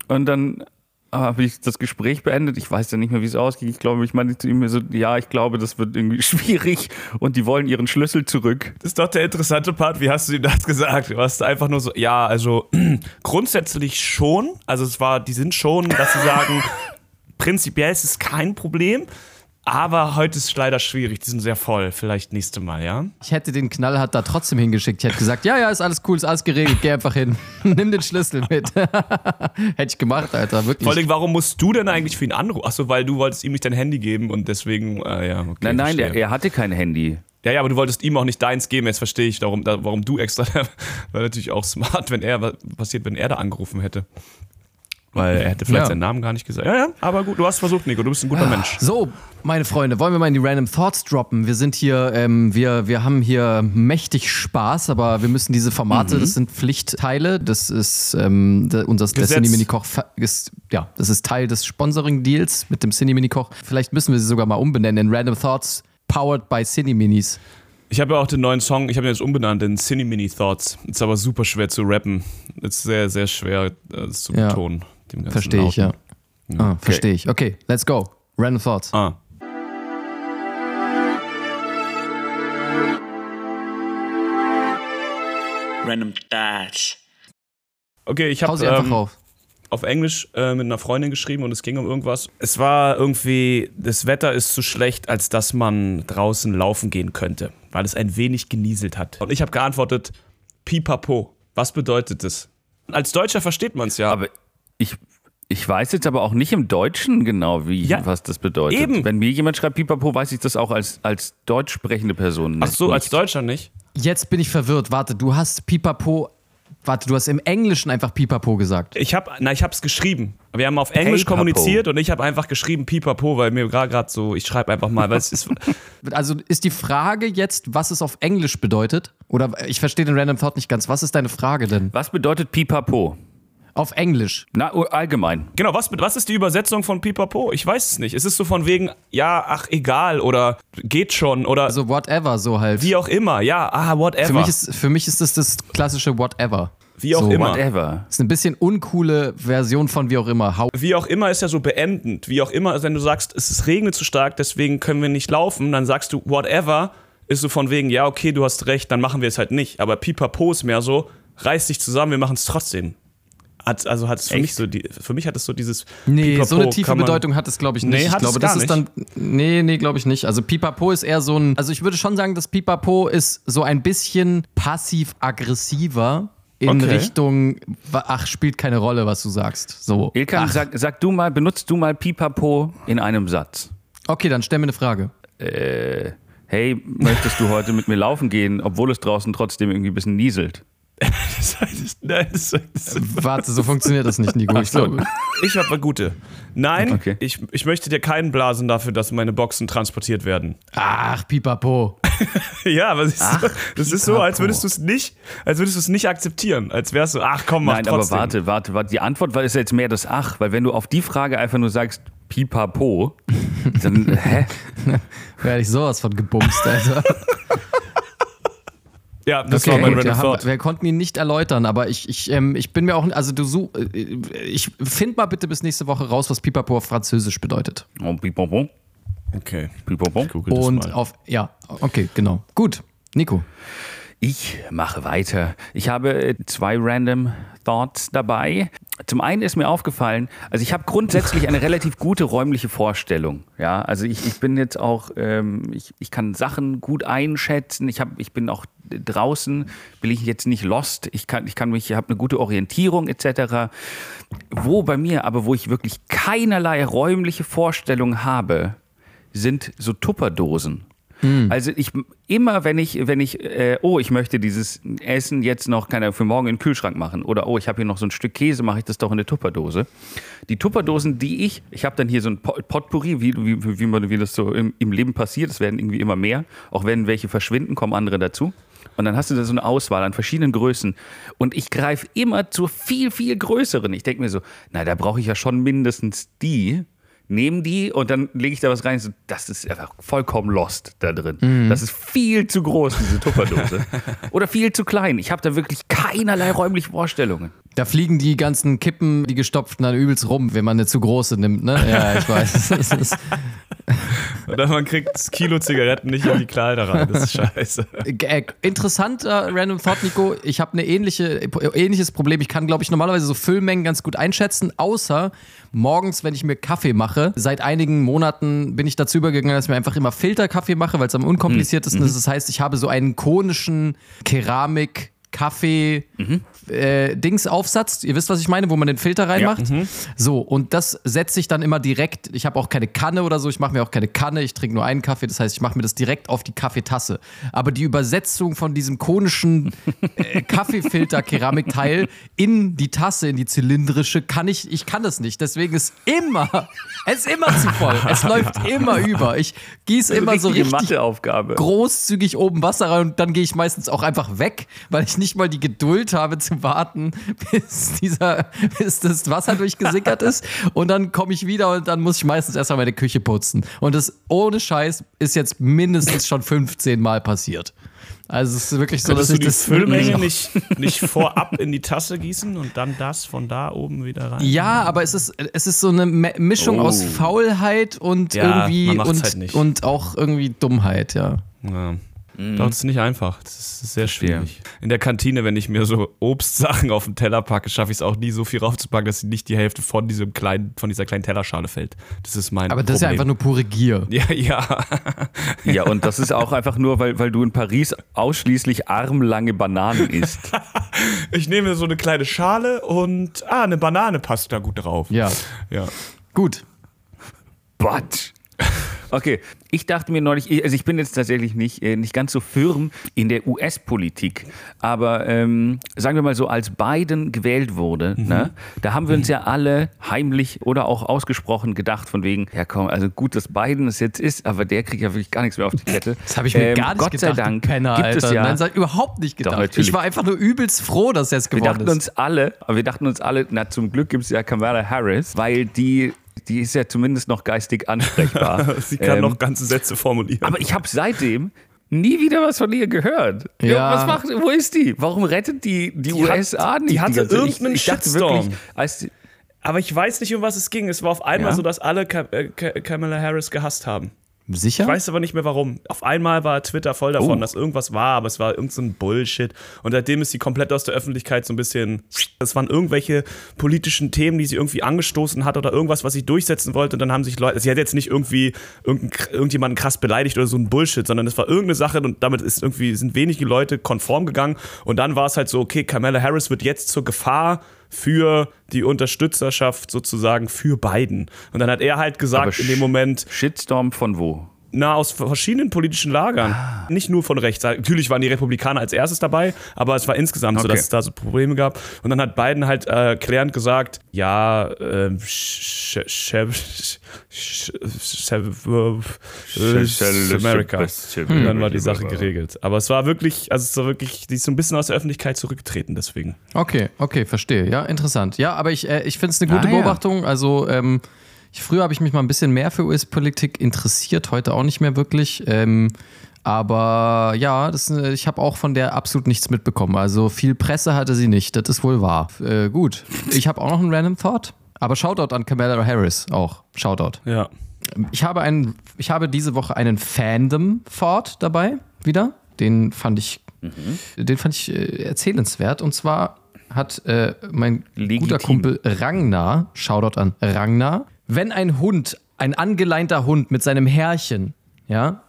S2: Und dann habe ich das Gespräch beendet. Ich weiß ja nicht mehr, wie es ausging. Ich glaube, ich meinte zu ihm so, ja, ich glaube, das wird irgendwie schwierig und die wollen ihren Schlüssel zurück.
S4: Das ist doch der interessante Part. Wie hast du ihm das gesagt? Du hast einfach nur so, ja, also grundsätzlich schon. Also es war, die sind schon, dass sie sagen, prinzipiell ist es kein Problem. Aber heute ist es leider schwierig. Die sind sehr voll. Vielleicht nächste Mal, ja?
S3: Ich hätte den Knallhart da trotzdem hingeschickt. Ich hätte gesagt, ja, ja, ist alles cool, ist alles geregelt, geh einfach hin. Nimm den Schlüssel mit. hätte ich gemacht, Alter, wirklich.
S4: Vor allem, warum musst du denn eigentlich für ihn anrufen? Achso, weil du wolltest ihm nicht dein Handy geben und deswegen, äh, ja, okay.
S2: Nein, nein,
S4: verstehe.
S2: er, hatte kein Handy.
S4: Ja, ja, aber du wolltest ihm auch nicht deins geben. Jetzt verstehe ich, darum, da, warum du extra. Wäre natürlich auch smart, wenn er, was passiert, wenn er da angerufen hätte. Weil er hätte vielleicht
S3: Ja.
S4: seinen Namen gar nicht gesagt. Ja, ja, aber gut, du hast versucht, Nico, du bist ein guter Mensch.
S3: So, meine Freunde, wollen wir mal in die Random Thoughts droppen? Wir sind hier, ähm, wir, wir haben hier mächtig Spaß, aber wir müssen diese Formate,
S2: Mhm.
S3: das sind Pflichtteile. Das ist ähm, unser
S4: Gesetz.
S3: Cine Mini Koch ist, ja, das ist Teil des Sponsoring Deals mit dem Cine Mini Koch. Vielleicht müssen wir sie sogar mal umbenennen in Random Thoughts powered by Cine Minis.
S4: Ich habe ja auch den neuen Song, ich habe ihn jetzt umbenannt in Cine Mini Thoughts. Ist aber super schwer zu rappen. Ist sehr, sehr schwer äh, das zu
S3: Ja.
S4: Dem ganzen
S3: Verstehe ich, ja.
S4: Lauten.
S3: Ah, Verstehe ich. Okay, let's go. Random Thoughts.
S4: Ah.
S5: Random Thoughts.
S4: Okay, ich habe ähm,
S3: rauf.
S4: auf Englisch äh, mit einer Freundin geschrieben und es ging um irgendwas. Es war irgendwie, das Wetter ist zu schlecht, als dass man draußen laufen gehen könnte, weil es ein wenig genieselt hat. Und ich habe geantwortet, pipapo. Was bedeutet das? Als Deutscher versteht man es ja.
S2: Aber ich, ich weiß jetzt aber auch nicht im Deutschen genau, wie,
S4: Ja,
S2: was das bedeutet.
S4: eben.
S2: Wenn mir jemand schreibt Pipapo, weiß ich das auch als, als deutsch sprechende Person.
S4: Ach so,
S2: nicht.
S4: als Deutscher nicht?
S3: Jetzt bin ich verwirrt. Warte, du hast Pipapo Warte, du hast im Englischen einfach Pipapo gesagt.
S4: Ich habe, na, ich habe es geschrieben. Wir haben auf Englisch
S2: Pipapo.
S4: kommuniziert und ich habe einfach geschrieben Pipapo, weil mir gerade gerade so, ich schreibe einfach mal, weil es ist,
S3: Also ist die Frage jetzt, was es auf Englisch bedeutet? Oder ich verstehe den Random Thought nicht ganz. Was ist deine Frage denn?
S2: Was bedeutet Pipapo?
S3: Auf Englisch.
S2: Na, oh, allgemein.
S4: genau, was, was ist die Übersetzung von Pipapo? Ich weiß es nicht. Es ist so von wegen, ja, ach, egal oder geht schon oder
S3: Also whatever, so halt.
S4: wie auch immer, ja, ah, whatever.
S3: für, mich ist, für mich ist das das klassische whatever.
S4: wie auch
S3: so,
S4: immer.
S2: Whatever.
S3: Das ist eine bisschen uncoole Version von wie auch immer. How
S4: Wie auch immer ist ja so beendend. Wie auch immer, wenn du sagst, es regnet zu stark, deswegen können wir nicht laufen, dann sagst du whatever, ist so von wegen, ja, okay, du hast recht, dann machen wir es halt nicht. Aber Pipapo ist mehr so, reiß dich zusammen, wir machen es trotzdem. Hat, also hat es für
S2: Echt?
S4: mich so die, für mich hat es so dieses
S3: Nee,
S4: Pipapo
S3: so eine tiefe Bedeutung hat es, glaube ich, nicht.
S4: Nee,
S3: ich glaube,
S4: gar
S3: das ist dann. Nee, nee, glaube ich nicht. Also Pipapo ist eher so ein. Also ich würde schon sagen, dass Pipapo ist so ein bisschen passiv-aggressiver in
S4: Okay.
S3: Richtung, ach, spielt keine Rolle, was du sagst. So.
S2: Ilkan, sag, sag du mal, benutzt du mal Pipapo in einem Satz?
S3: okay, dann stell mir eine Frage.
S2: Hey, möchtest du heute mit mir laufen gehen, obwohl es draußen trotzdem irgendwie ein bisschen nieselt?
S4: Das heißt, nein, das, das,
S3: Warte, so funktioniert das nicht, Nico. Ich glaube.
S4: ich habe eine gute. Nein,
S2: Okay.
S4: ich, ich möchte dir keinen blasen dafür, dass meine Boxen transportiert werden.
S3: Ach, Pipapo.
S4: Ja, aber das ist,
S2: Ach,
S4: so, das ist so, als würdest du es nicht, als würdest du es nicht akzeptieren. Als wärst du, ach komm, mach
S2: Nein,
S4: trotzdem.
S2: aber warte, warte, warte. Die Antwort war ist jetzt mehr das Ach, weil wenn du auf die Frage einfach nur sagst Pipapo, dann hä?
S3: Werde ich sowas von gebumst, Alter.
S4: Ja, das
S3: Okay,
S4: war mein Random Thought.
S3: wir konnten ihn nicht erläutern, aber ich, ich, ähm, ich bin mir auch, also du such, äh, ich find mal bitte bis nächste Woche raus, was Pipapo auf Französisch bedeutet.
S2: Oh, Pipapo,
S4: Okay.
S2: Pipapo.
S3: Und
S4: mal.
S3: auf, ja, okay, genau. Gut, Nico.
S2: Ich mache weiter. Ich habe äh, zwei Random Thoughts dabei. Zum einen ist mir aufgefallen, also ich habe grundsätzlich eine relativ gute räumliche Vorstellung. Ja, also ich, ich bin jetzt auch, ähm, ich, ich kann Sachen gut einschätzen. Ich, hab, ich bin auch draußen, bin ich jetzt nicht lost. Ich kann, ich kann mich, ich habe eine gute Orientierung etc. Wo bei mir aber, wo ich wirklich keinerlei räumliche Vorstellung habe, sind so Tupperdosen. Also ich immer, wenn ich, wenn ich, äh, oh, ich möchte dieses Essen jetzt noch keine für morgen in den Kühlschrank machen oder oh, ich habe hier noch so ein Stück Käse, mache ich das doch in eine Tupperdose. Die Tupperdosen, die ich, ich habe dann hier so ein Pot- Potpourri, wie, wie, wie, man, wie das so im, im Leben passiert. Es werden irgendwie immer mehr. Auch wenn welche verschwinden, kommen andere dazu. Und dann hast du da so eine Auswahl an verschiedenen Größen. Und ich greife immer zur viel, viel größeren. Ich denke mir so, na, da brauche ich ja schon mindestens die. Nehme die und dann lege ich da was rein. So, das ist einfach vollkommen lost da drin. Das ist viel zu groß, diese Tupperdose. Oder viel zu klein. Ich habe da wirklich keinerlei räumliche Vorstellungen.
S3: Da fliegen die ganzen Kippen, die gestopften, dann übelst rum, wenn man eine zu große nimmt, ne? Ja, ich weiß.
S4: Oder man kriegt das Kilo Zigaretten nicht in die Kleider rein. Das ist scheiße.
S3: äh, interessanter Random Thought, Nico. Ich habe eine ähnliche, ähnliches Problem. Ich kann, glaube ich, normalerweise so Füllmengen ganz gut einschätzen, außer morgens, wenn ich mir Kaffee mache. Seit einigen Monaten bin ich dazu übergegangen, dass ich mir einfach immer Filterkaffee mache, weil es am unkompliziertesten ist. Das heißt, ich habe so einen konischen Keramik- Kaffee äh, Dings Aufsatz, ihr wisst, was ich meine, wo man den Filter reinmacht. So, und das setze ich dann immer direkt. Ich habe auch keine Kanne oder so, ich mache mir auch keine Kanne, ich trinke nur einen Kaffee, das heißt, ich mache mir das direkt auf die Kaffeetasse. Aber die Übersetzung von diesem konischen äh, Kaffeefilter-Keramikteil in die Tasse, in die zylindrische, kann ich, ich kann das nicht. Deswegen ist immer, es ist immer zu voll. Es läuft immer über. Ich gieße immer so richtig
S2: Matheaufgabe.
S3: großzügig oben Wasser rein und dann gehe ich meistens auch einfach weg, weil ich nicht mal die Geduld habe zu warten, bis dieser, bis das Wasser durchgesickert ist. Und dann komme ich wieder und dann muss ich meistens erstmal meine Küche putzen. Und das ohne Scheiß ist jetzt mindestens schon 15 Mal passiert. Also es ist wirklich so,
S4: Könntest
S3: dass
S4: du
S3: ich
S4: die
S3: das
S4: Füllmenge nicht, nicht vorab in die Tasse gießen und dann das von da oben wieder rein?
S3: Ja, aber es ist, es ist so eine Mischung
S2: Oh.
S3: aus Faulheit und
S4: Ja,
S3: irgendwie und,
S4: halt
S3: und auch irgendwie Dummheit, ja.
S4: Ja. Doch, das ist nicht einfach. Das ist sehr schwierig. In der Kantine, wenn ich mir so Obstsachen auf den Teller packe, schaffe ich es auch nie so viel raufzupacken, dass nicht die Hälfte von diesem kleinen, von dieser kleinen Tellerschale fällt. Das ist mein
S3: Aber das ist ja
S4: Problem.
S3: einfach nur pure Gier.
S4: Ja, ja.
S2: Ja, und das ist auch einfach nur, weil, weil du in Paris ausschließlich armlange Bananen isst.
S4: Ich nehme so eine kleine Schale und ah, eine Banane passt da gut drauf.
S3: Ja.
S4: Ja.
S3: Gut.
S2: But. Okay, ich dachte mir neulich, also ich bin jetzt tatsächlich nicht, äh, nicht ganz so firm in der US-Politik, aber ähm, sagen wir mal so, als Biden gewählt wurde,
S4: Mhm.
S2: ne, da haben wir uns ja alle heimlich oder auch ausgesprochen gedacht von wegen, ja komm, also gut, dass Biden es jetzt ist, aber der kriegt ja wirklich gar nichts mehr auf die Kette.
S3: Das habe ich mir
S2: Ähm,
S3: gar nicht
S2: Gott
S3: gedacht,
S2: sei Dank
S3: Penner,
S2: gibt
S3: Alter.
S2: es ja,
S3: Nein, überhaupt nicht gedacht.
S2: natürlich.
S3: ich war einfach nur übelst froh, dass er es
S2: wir
S3: geworden
S2: dachten
S3: ist.
S2: uns alle, aber wir dachten uns alle, na zum Glück gibt es ja Kamala Harris, weil die, die ist ja zumindest noch geistig ansprechbar.
S4: Sie kann
S2: Ähm,
S4: noch ganze Sätze formulieren.
S2: Aber ich habe seitdem nie wieder was von ihr gehört.
S3: Ja.
S2: Was macht, wo ist die? Warum rettet die die,
S4: Die hat-
S2: USA nicht?
S4: die hatte
S2: ganze-
S4: irgendeinen
S2: ich, ich dachte
S4: Shitstorm.
S2: wirklich, als die,
S4: Aber ich weiß nicht, um was es ging. Es war auf einmal
S2: Ja?
S4: so, dass alle äh, Ka Kamala Harris gehasst haben.
S3: Sicher?
S4: Ich weiß aber nicht mehr warum. Auf einmal war Twitter voll davon,
S2: Oh.
S4: dass irgendwas war, aber es war irgend so Bullshit. Und seitdem ist sie komplett aus der Öffentlichkeit so ein bisschen. Es waren irgendwelche politischen Themen, die sie irgendwie angestoßen hat oder irgendwas, was sie durchsetzen wollte. Und dann haben sich Leute. Sie hat jetzt nicht irgendwie irgendein, irgendjemanden krass beleidigt oder so ein Bullshit, sondern es war irgendeine Sache und damit ist irgendwie, sind wenige Leute konform gegangen. Und dann war es halt so, okay, Kamala Harris wird jetzt zur Gefahr für die Unterstützerschaft sozusagen für Biden. Und dann hat er halt
S2: Aber
S4: gesagt in dem Moment,
S2: Shitstorm von wo?
S4: Na, aus verschiedenen politischen Lagern.
S2: Ah.
S4: Nicht nur von rechts. Natürlich waren die Republikaner als erstes dabei, aber es war insgesamt so,
S2: Okay.
S4: dass es da so Probleme gab. Und dann hat Biden halt äh, klärend gesagt, ja, ähm, sch- America. Und dann war die Sache geregelt. Aber es war wirklich, also es war wirklich, die ist so ein bisschen aus der Öffentlichkeit zurückgetreten deswegen.
S3: Okay, okay, verstehe. Ja, interessant. Ja, aber ich, äh, ich finde es eine gute
S2: Ah, ja.
S3: Beobachtung. Also, ähm, ich, früher habe ich mich mal ein bisschen mehr für US-Politik interessiert, heute auch nicht mehr wirklich. Ähm, aber ja, das, äh, ich habe auch von der absolut nichts mitbekommen. Also viel Presse hatte sie nicht, das ist wohl wahr. Äh, gut, ich habe auch noch einen Random Thought. Aber Shoutout an Kamala Harris auch. Shoutout.
S4: Ja.
S3: Ich habe, einen, ich habe diese Woche einen Fandom-Thought dabei wieder. Den fand ich, den fand ich äh, erzählenswert. Und zwar hat äh, mein
S2: Legitim.
S3: guter Kumpel Ragnar, Shoutout an Ragnar, wenn ein Hund, ein angeleinter Hund mit seinem Herrchen, ja,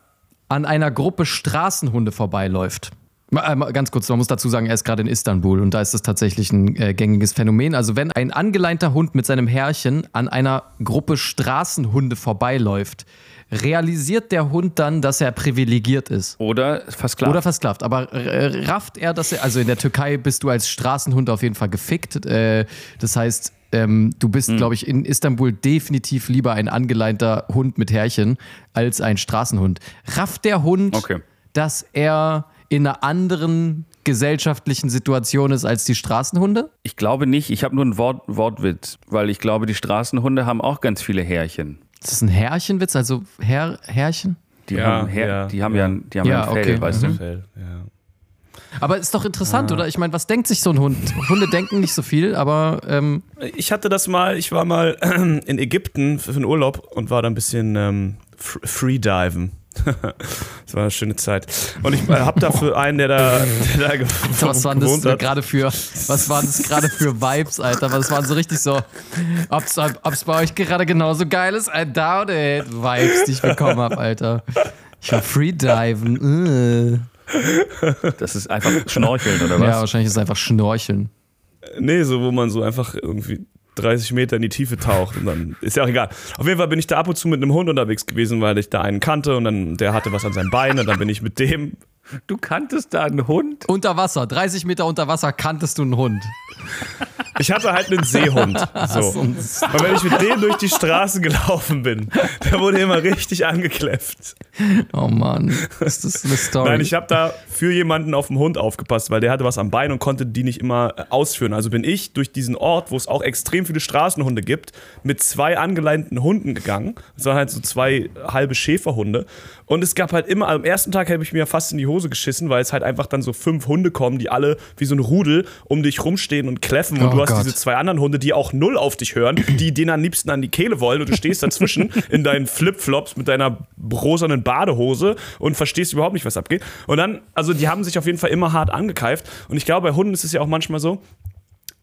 S3: an einer Gruppe Straßenhunde vorbeiläuft. Äh, Ganz kurz, man muss dazu sagen, er ist gerade in Istanbul und da ist das tatsächlich ein äh, gängiges Phänomen. Also wenn ein angeleinter Hund mit seinem Herrchen an einer Gruppe Straßenhunde vorbeiläuft, realisiert der Hund dann, dass er privilegiert ist.
S2: Oder versklavt.
S3: Oder versklavt. Aber rafft er, dass er, also in der Türkei bist du als Straßenhund auf jeden Fall gefickt. Äh, das heißt, ähm, du bist, glaube ich, in Istanbul definitiv lieber ein angeleinter Hund mit Härchen als ein Straßenhund. Rafft der Hund,
S2: Okay.
S3: dass er in einer anderen gesellschaftlichen Situation ist als die Straßenhunde?
S2: ich glaube nicht, ich habe nur einen Wort, Wortwitz, weil ich glaube, die Straßenhunde haben auch ganz viele Härchen.
S3: Ist das ein Härchenwitz? Also Herr, Härchen?
S2: Die
S4: Ja,
S2: haben, Här,
S4: ja,
S2: die haben
S4: ja.
S2: ja, ein- die haben
S3: Ja,
S2: ja, ein Fell,
S3: okay,
S2: weißt du?
S4: Fell, ja.
S3: Aber ist doch interessant, oder? Ich meine, was denkt sich so ein Hund? Hunde denken nicht so viel, aber ähm,
S4: Ich hatte das mal, ich war mal in Ägypten für einen Urlaub und war da ein bisschen ähm, fr- Freediven. das war eine schöne Zeit. Und ich äh, habe da für einen, der da, der da gew-
S3: was waren das gerade für, was waren das gerade für Vibes, Alter? Was waren so richtig so, ob's, ob's bei euch gerade genauso geil ist? I doubt it. Vibes, die ich bekommen habe, Alter. Ich war Freediven. Äh.
S2: Das ist einfach Schnorcheln oder was?
S3: Ja, wahrscheinlich ist es einfach Schnorcheln.
S4: Nee, so wo man so einfach irgendwie 30 Meter in die Tiefe taucht und dann ist ja auch egal. Auf jeden Fall bin ich da ab und zu mit einem Hund unterwegs gewesen, weil ich da einen kannte und dann der hatte was an seinem Bein und dann bin ich mit dem
S2: Du kanntest da einen Hund?
S3: Unter Wasser, 30 Meter unter Wasser kanntest du einen Hund.
S4: Ich hatte halt einen Seehund. So. Und wenn ich mit dem durch die Straße gelaufen bin, der wurde immer richtig angekläfft.
S3: Oh Mann, ist das eine Story?
S4: Nein, ich habe da für jemanden auf den Hund aufgepasst, weil der hatte was am Bein und konnte die nicht immer äh, ausführen. Also bin ich durch diesen Ort, wo es auch extrem viele Straßenhunde gibt, mit zwei angeleinten Hunden gegangen. Das waren halt so zwei halbe Schäferhunde. Und es gab halt immer, am ersten Tag habe ich mir fast in die Hose geschissen, weil es halt einfach dann so fünf Hunde kommen, die alle wie so ein Rudel um dich rumstehen und kläffen. Und
S3: Oh
S4: du hast
S3: Gott.
S4: diese zwei anderen Hunde, die auch null auf dich hören, die denen am liebsten an die Kehle wollen. Und du stehst dazwischen in deinen Flipflops mit deiner rosanen Badehose und verstehst überhaupt nicht, was abgeht. Und dann, also die haben sich auf jeden Fall immer hart angekeift. Und ich glaube, bei Hunden ist es ja auch manchmal so,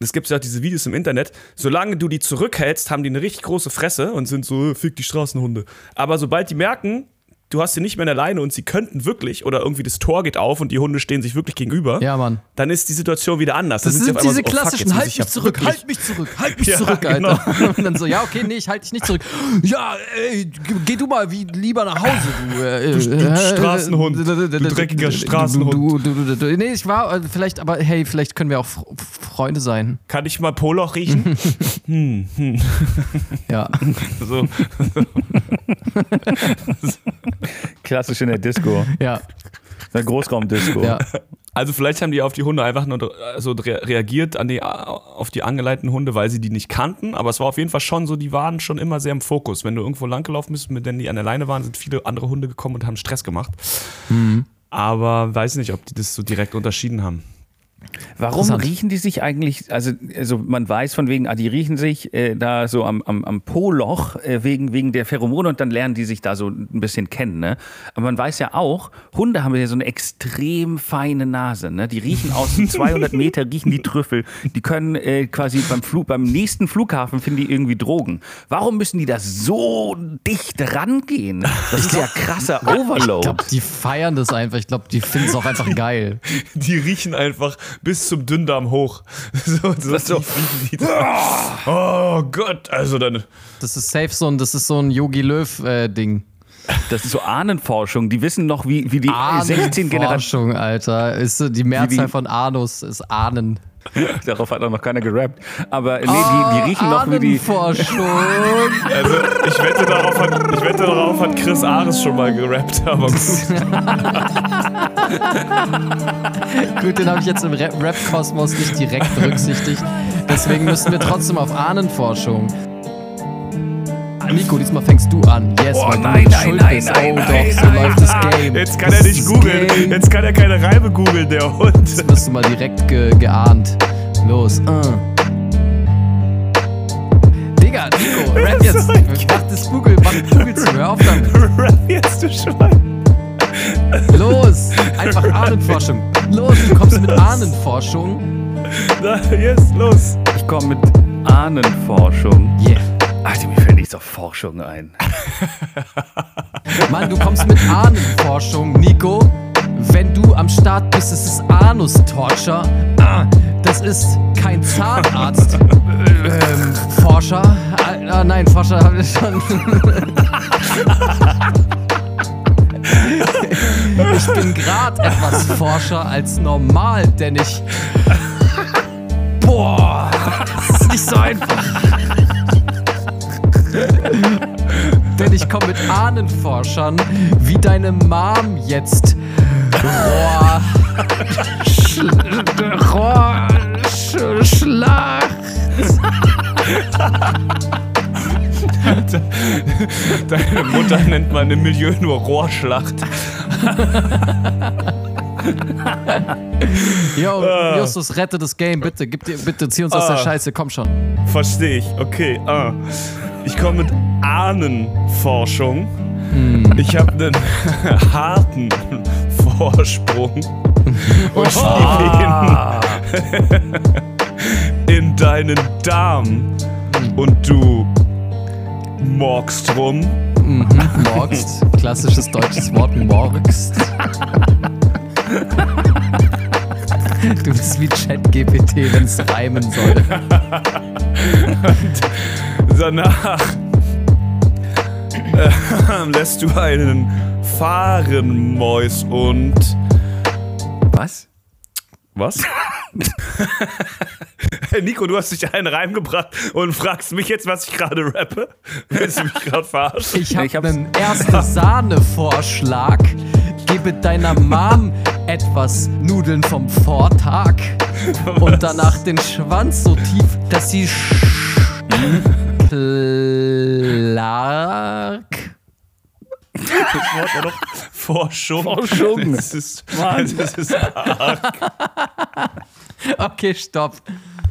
S4: es gibt ja auch diese Videos im Internet, solange du die zurückhältst, haben die eine richtig große Fresse und sind so, "Äh, fick die Straßenhunde. Aber sobald die merken, du hast sie nicht mehr in der Leine und sie könnten wirklich, oder irgendwie das Tor geht auf und die Hunde stehen sich wirklich gegenüber,
S3: Ja, Mann.
S4: dann ist die Situation wieder anders.
S3: Das
S4: Dann
S3: sind
S4: einmal
S3: diese
S4: so, oh, fuck,
S3: klassischen,
S4: muss
S3: halt
S4: ich
S3: mich
S4: ja
S3: zurück, halt mich zurück, halt mich
S4: Ja,
S3: zurück,
S4: genau.
S3: Alter. Und dann so, ja, okay, nee, ich halte dich nicht zurück. Ja, ey, geh du mal wie lieber nach Hause, du. Äh,
S4: Du- du
S3: äh,
S4: Straßenhund,
S3: äh,
S4: du dreckiger Straßenhund.
S3: Du, du, du, du, nee, ich war, äh, vielleicht, aber hey, vielleicht können wir auch Fr- Freunde sein.
S4: Kann ich mal Poloch riechen?
S3: Ja.
S4: so.
S2: Klassisch in der Disco.
S3: Ja,
S2: Der Großraumdisco.
S3: ja.
S4: Also vielleicht haben die auf die Hunde einfach nur so re reagiert an die, auf die angeleiteten Hunde, weil sie die nicht kannten. Aber es war auf jeden Fall schon so, die waren schon immer sehr im Fokus. Wenn du irgendwo langgelaufen bist, mit denen die an der Leine waren, sind viele andere Hunde gekommen und haben Stress gemacht.
S3: Mhm.
S4: Aber weiß nicht, ob die das so direkt unterschieden haben.
S2: Warum riechen die sich eigentlich, also, also man weiß von wegen, ah, die riechen sich äh, da so am, am, am Po-Loch äh, wegen, wegen der Pheromone und dann lernen die sich da so ein bisschen kennen. Ne? Aber man weiß ja auch, Hunde haben ja so eine extrem feine Nase. Ne? Die riechen aus 200 Meter, riechen die Trüffel. Die können äh, quasi beim, Flug, beim nächsten Flughafen finden die irgendwie Drogen. Warum müssen die da so dicht rangehen? Das ist ja krasser
S3: Ich
S2: Overload.
S3: glaube, die feiern das einfach. Ich glaube, die finden es auch einfach geil.
S4: Die riechen einfach bis zum Dünndarm hoch. So, so, so. Die da. Oh Gott, also dann.
S3: Das ist safe so ein, das ist so ein Yogi Löw-Ding.
S2: Das ist so Ahnenforschung. Die wissen noch, wie, wie die 16 Generationen.
S3: Forschung, Alter. Ist so die Mehrzahl
S2: die-
S3: von Anus ist Ahnen.
S2: Darauf hat auch noch keiner gerappt. Aber nee, die, die riechen noch wie die.
S3: Ahnenforschung.
S4: Also ich wette, darauf hat, ich wette, darauf hat Chris Ares schon mal gerappt, aber gut.
S3: Gut, den habe ich jetzt im Rap- Rap-Kosmos nicht direkt berücksichtigt. Deswegen müssen wir trotzdem auf Ahnenforschung. Nico, diesmal fängst du an. Yes,
S2: Oh,
S3: weil
S2: nein,
S3: du
S2: nein,
S3: schuld
S2: nein,
S3: bist.
S2: nein,
S3: oh
S2: nein,
S3: doch, so
S2: nein,
S3: läuft das. Game.
S4: Jetzt kann
S3: Das
S4: er nicht googeln. Jetzt kann er keine Reime googeln, der Hund.
S3: Jetzt wirst du mal direkt ge geahnt. Los, uh. Digga, Nico, rap jetzt. Mach das Google, mach Google zu, hör auf damit.
S4: Rap jetzt, du Schwein.
S3: Los, einfach Ahnenforschung. Los, du kommst mit Ahnenforschung.
S4: Na, yes, los.
S2: Ich komme mit Ahnenforschung.
S3: Yeah.
S2: Alter, mir fällt nichts auf Forschung ein.
S3: Mann, du kommst mit Ahnenforschung, Nico. Wenn du am Start bist, ist es Anus-Torture. Ah, das ist kein Zahnarzt. ähm, Forscher. Ah, ah, nein, Forscher haben wir schon. ich bin gerade etwas forscher als normal, denn ich. Boah, das ist nicht so einfach. Denn ich komme mit Ahnenforschern, wie deine Mom jetzt Rohr. Sch Rohr. Sch Schlacht.
S4: Deine Mutter nennt meine Milieu nur Rohrschlacht.
S3: Yo, Justus, rette das Game, bitte. Gib dir, bitte, zieh uns aus der
S4: Ah.
S3: Scheiße, komm schon.
S4: Verstehe ich. Okay, ah. Ich komme mit Ahnenforschung. Ich habe einen harten Vorsprung. Und stehe in, in deinen Darm. Und du morgst rum.
S3: Mhm, morgst. Klassisches deutsches Wort, morgst. Du bist wie ChatGPT, wenn es reimen soll.
S4: Danach äh, lässt du einen Fahrenmäus und.
S2: Was?
S4: Was? hey Nico, du hast dich einen Reim gebracht und fragst mich jetzt, was ich gerade rappe? Willst du mich gerade verarschen?
S3: Ich habe
S2: hab's-
S3: einen erste Sahne-Vorschlag. Gebe deiner Mom etwas Nudeln vom Vortag und danach den Schwanz so tief, dass sie Clark.
S4: Das Wort war doch Forschung.
S2: Forschung.
S4: Das ist,
S2: Mann.
S4: das ist
S3: Okay, stopp.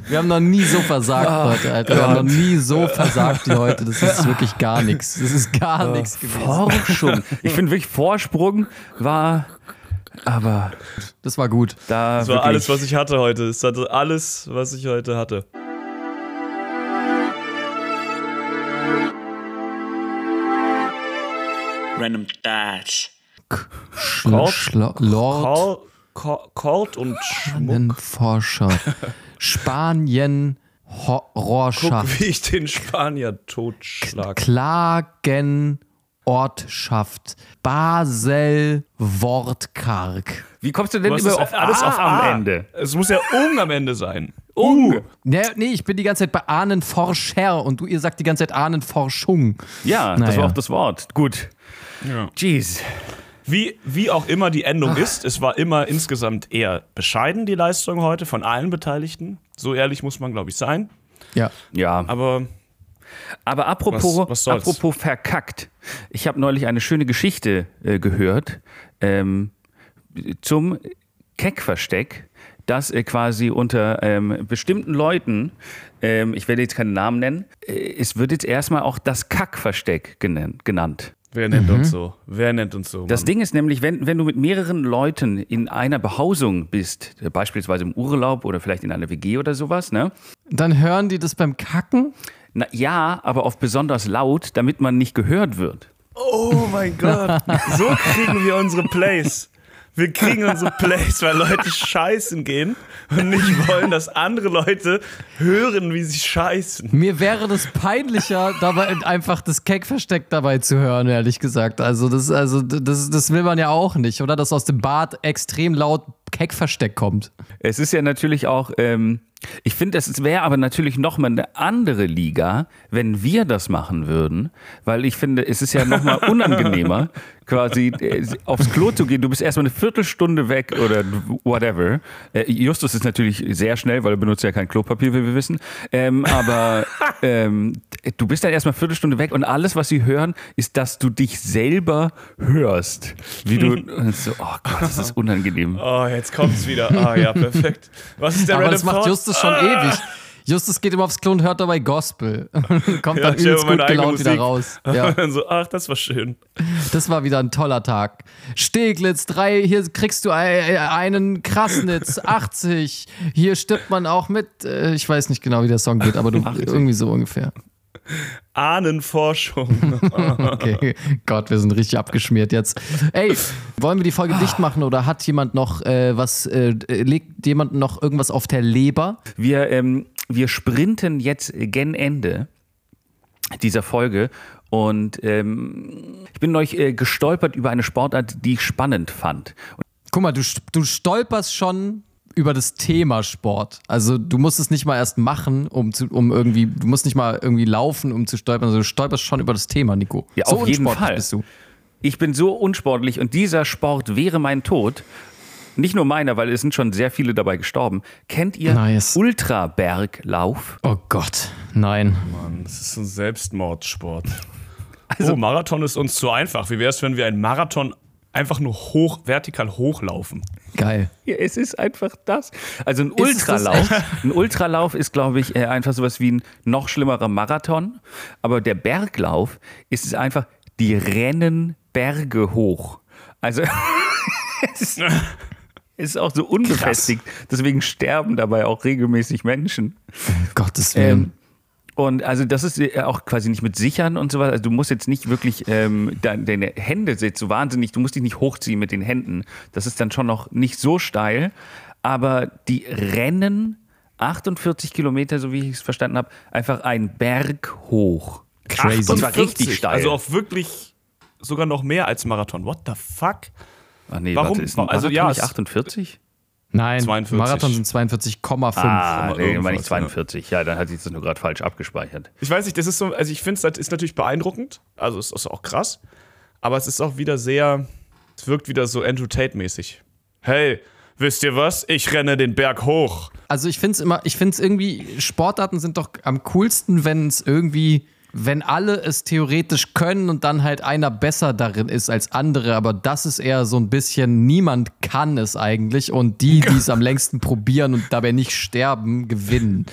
S3: Wir haben noch nie so versagt heute, Alter. Wir haben noch nie so versagt wie heute. Das ist wirklich gar nichts. Das ist gar nichts gewesen.
S2: Forschung. Ich finde wirklich, Vorsprung war. Aber
S3: Das war gut.
S2: da.
S4: Das war
S2: wirklich,
S4: alles, was ich hatte heute. Es hatte alles, was ich heute hatte.
S5: Random Thoughts.
S3: Schlo Lord
S4: called und Schmuck.
S3: Forscher. Spanien Ho Rohrschaft.
S4: Guck, wie ich den Spanier totschlag.
S3: Klagenortschaft. Basel Wortkarg.
S2: Wie kommst du denn
S4: Was
S2: immer
S4: ist
S2: auf alles auf am
S4: Ah,
S2: Ende?
S4: Es muss ja Ung am Ende sein.
S2: Ung.
S3: Nee, nee, ich bin die ganze Zeit bei Ahnenforscher und du, ihr sagt die ganze Zeit Ahnenforschung.
S2: Ja, das
S3: Naja.
S2: war auch das Wort. Gut.
S4: Ja.
S2: Jeez.
S4: Wie, wie auch immer die Endung ist, es war immer insgesamt eher bescheiden, die Leistung heute von allen Beteiligten. So ehrlich muss man, glaube ich, sein.
S3: Ja.
S2: Ja.
S4: Aber
S2: Aber apropos,
S4: Was- was
S2: apropos verkackt. Ich habe neulich eine schöne Geschichte äh, gehört ähm, zum Keckversteck, das äh, quasi unter ähm, bestimmten Leuten, ähm, ich werde jetzt keinen Namen nennen, äh, es wird jetzt erstmal auch das Kackversteck genannt.
S4: Wer nennt uns so? Wer nennt uns so?
S2: Das
S4: Mann?
S2: Ding ist nämlich, wenn, wenn du mit mehreren Leuten in einer Behausung bist, äh, beispielsweise im Urlaub oder vielleicht in einer WG oder sowas, ne?
S3: Dann hören die das beim Kacken.
S2: Na, ja, aber auf besonders laut, damit man nicht gehört wird.
S4: Oh mein Gott. So kriegen wir unsere Plays. Wir kriegen unsere Plays, weil Leute scheißen gehen und nicht wollen, dass andere Leute hören, wie sie scheißen.
S3: Mir wäre das peinlicher, dabei einfach das Keckversteck dabei zu hören, ehrlich gesagt. Also das, also das, das will man ja auch nicht, oder? Dass aus dem Bad extrem laut Keckversteck kommt.
S2: Es ist ja natürlich auch, ähm, ich finde, es wäre aber natürlich nochmal eine andere Liga, wenn wir das machen würden, weil ich finde, es ist ja nochmal unangenehmer, quasi äh, aufs Klo zu gehen. Du bist erstmal eine Viertelstunde weg oder whatever. Äh, Justus ist natürlich sehr schnell, weil er benutzt ja kein Klopapier, wie wir wissen. Ähm, aber ähm, du bist dann erstmal eine Viertelstunde weg und alles, was sie hören, ist, dass du dich selber hörst. Wie du, so, oh Gott, das ist unangenehm.
S4: Oh, jetzt kommt's wieder. Ah ja, perfekt. Was ist der
S3: Aber
S4: Random
S3: das macht
S4: Thought?
S3: Justus schon ewig. Justus geht immer aufs Klo und hört dabei Gospel. Kommt
S4: Ja,
S3: dann übelst gut gelaunt wieder raus. Ja,
S4: dann so, ach, das war schön.
S3: das war wieder ein toller Tag. Steglitz, drei, hier kriegst du ei- einen Krassnitz, 80. Hier stirbt man auch mit, äh, ich weiß nicht genau, wie der Song geht, aber du, irgendwie so ungefähr.
S4: Ahnenforschung.
S3: Okay, Gott, wir sind richtig abgeschmiert jetzt. Ey, wollen wir die Folge dicht machen oder hat jemand noch äh, was, äh, legt jemand noch irgendwas auf der Leber?
S2: Wir, ähm, wir sprinten jetzt gen Ende dieser Folge und ähm, ich bin neulich äh, gestolpert über eine Sportart, die ich spannend fand.
S3: Guck mal, du, du stolperst schon über das Thema Sport. Also du musst es nicht mal erst machen, um zu, um irgendwie, du musst nicht mal irgendwie laufen, um zu stolpern, also du stolperst schon über das Thema, Nico.
S2: Ja,
S3: so
S2: auf jeden Fall.
S3: bist du.
S2: Ich bin so unsportlich und dieser Sport wäre mein Tod. Nicht nur meiner, weil es sind schon sehr viele dabei gestorben. Kennt ihr
S3: Nice.
S2: Ultraberglauf?
S3: Oh Gott, nein.
S4: Mann, das ist ein Selbstmordsport. oh, Marathon ist uns zu einfach. Wie wäre es, wenn wir einen Marathon einfach nur hoch, vertikal hochlaufen?
S3: Geil.
S2: Ja, es ist einfach das. Also ein Ultralauf. Ein Ultralauf ist, glaube ich, einfach sowas wie ein noch schlimmerer Marathon. Aber der Berglauf ist es einfach, die rennen Berge hoch. Also es ist, ist auch so unbefestigt. Deswegen sterben dabei auch regelmäßig Menschen.
S3: Um Gottes Willen.
S2: Ähm, und also das ist äh, auch quasi nicht mit Sichern und so weiter. Also du musst jetzt nicht wirklich ähm, dein- deine Hände sind so wahnsinnig, du musst dich nicht hochziehen mit den Händen. Das ist dann schon noch nicht so steil. Aber die rennen 48 Kilometer, so wie ich es verstanden habe, einfach einen Berg hoch.
S3: Crazy.
S2: Und zwar richtig steil.
S4: Also auch wirklich sogar noch mehr als Marathon. What the fuck?
S2: Ach nee,
S4: warum?
S2: warte, ist ein
S4: Also
S2: Marathon
S4: ja,
S2: nicht
S4: es-
S2: 48?
S3: Nein,
S4: 42.
S3: Marathon sind 42,5.
S2: Ah, nee, meine ich
S4: ja.
S2: 42. Ja, dann hat sich das nur gerade falsch abgespeichert.
S4: Ich weiß nicht, das ist so, also ich finde es das ist natürlich beeindruckend. Also es ist auch krass. Aber es ist auch wieder sehr, es wirkt wieder so Andrew Tate-mäßig. Hey, wisst ihr was? Ich renne den Berg hoch.
S3: Also ich finde es immer, ich finde es irgendwie, Sportarten sind doch am coolsten, wenn es irgendwie, wenn alle es theoretisch können und dann halt einer besser darin ist als andere, aber das ist eher so ein bisschen, niemand kann es eigentlich und die, die es am längsten probieren und dabei nicht sterben, gewinnen.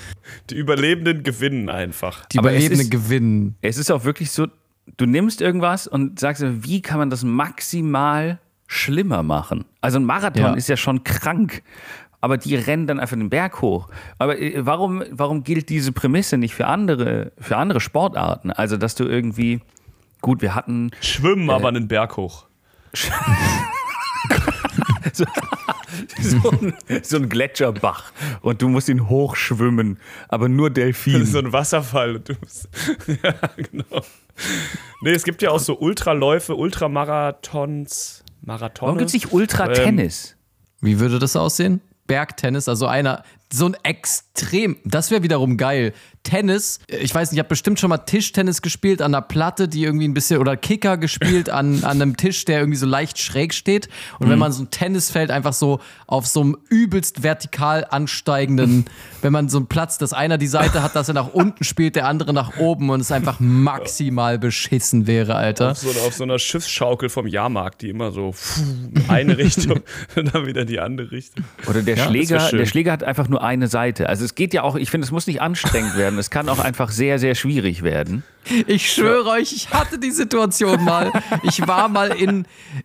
S4: Die Überlebenden gewinnen einfach.
S3: Die
S2: Aber es
S3: Überlebenden
S2: ist-
S3: gewinnen.
S2: Es ist auch wirklich so, du nimmst irgendwas und sagst, wie kann man das maximal schlimmer machen? Also ein Marathon
S3: Ja.
S2: ist ja schon krank, aber die rennen dann einfach den Berg hoch. Aber äh, warum, warum gilt diese Prämisse nicht für andere, für andere Sportarten? Also, dass du irgendwie Gut, wir hatten
S4: Schwimmen aber einen Berg hoch.
S2: so, so, ein, so ein Gletscherbach und du musst ihn hochschwimmen, aber nur Delfin.
S4: so ein Wasserfall. Und du musst, ja, genau. Nee, es gibt ja auch so Ultraläufe, Ultramarathons, Marathon.
S2: Warum gibt es nicht Ultra-Tennis?
S3: Wie würde das aussehen? Bergtennis, also einer, so ein extrem, das wäre wiederum geil. Tennis, ich weiß nicht, ich habe bestimmt schon mal Tischtennis gespielt an einer Platte, die irgendwie ein bisschen, oder Kicker gespielt an, an einem Tisch, der irgendwie so leicht schräg steht. Und wenn man so ein Tennisfeld einfach so auf so einem übelst vertikal ansteigenden, wenn man so einen Platz, dass einer die Seite hat, dass er nach unten spielt, der andere nach oben und es einfach maximal beschissen wäre, Alter.
S4: auf, so, auf so einer Schiffsschaukel vom Jahrmarkt, die immer so eine Richtung und dann wieder die andere Richtung.
S2: Oder der
S4: das
S2: Schläger, der Schläger hat einfach nur eine Seite. Also es geht ja auch, ich finde, es muss nicht anstrengend werden. Es kann auch einfach sehr, sehr schwierig werden.
S3: Ich schwöre euch, ich hatte die Situation mal. Ich war mal in,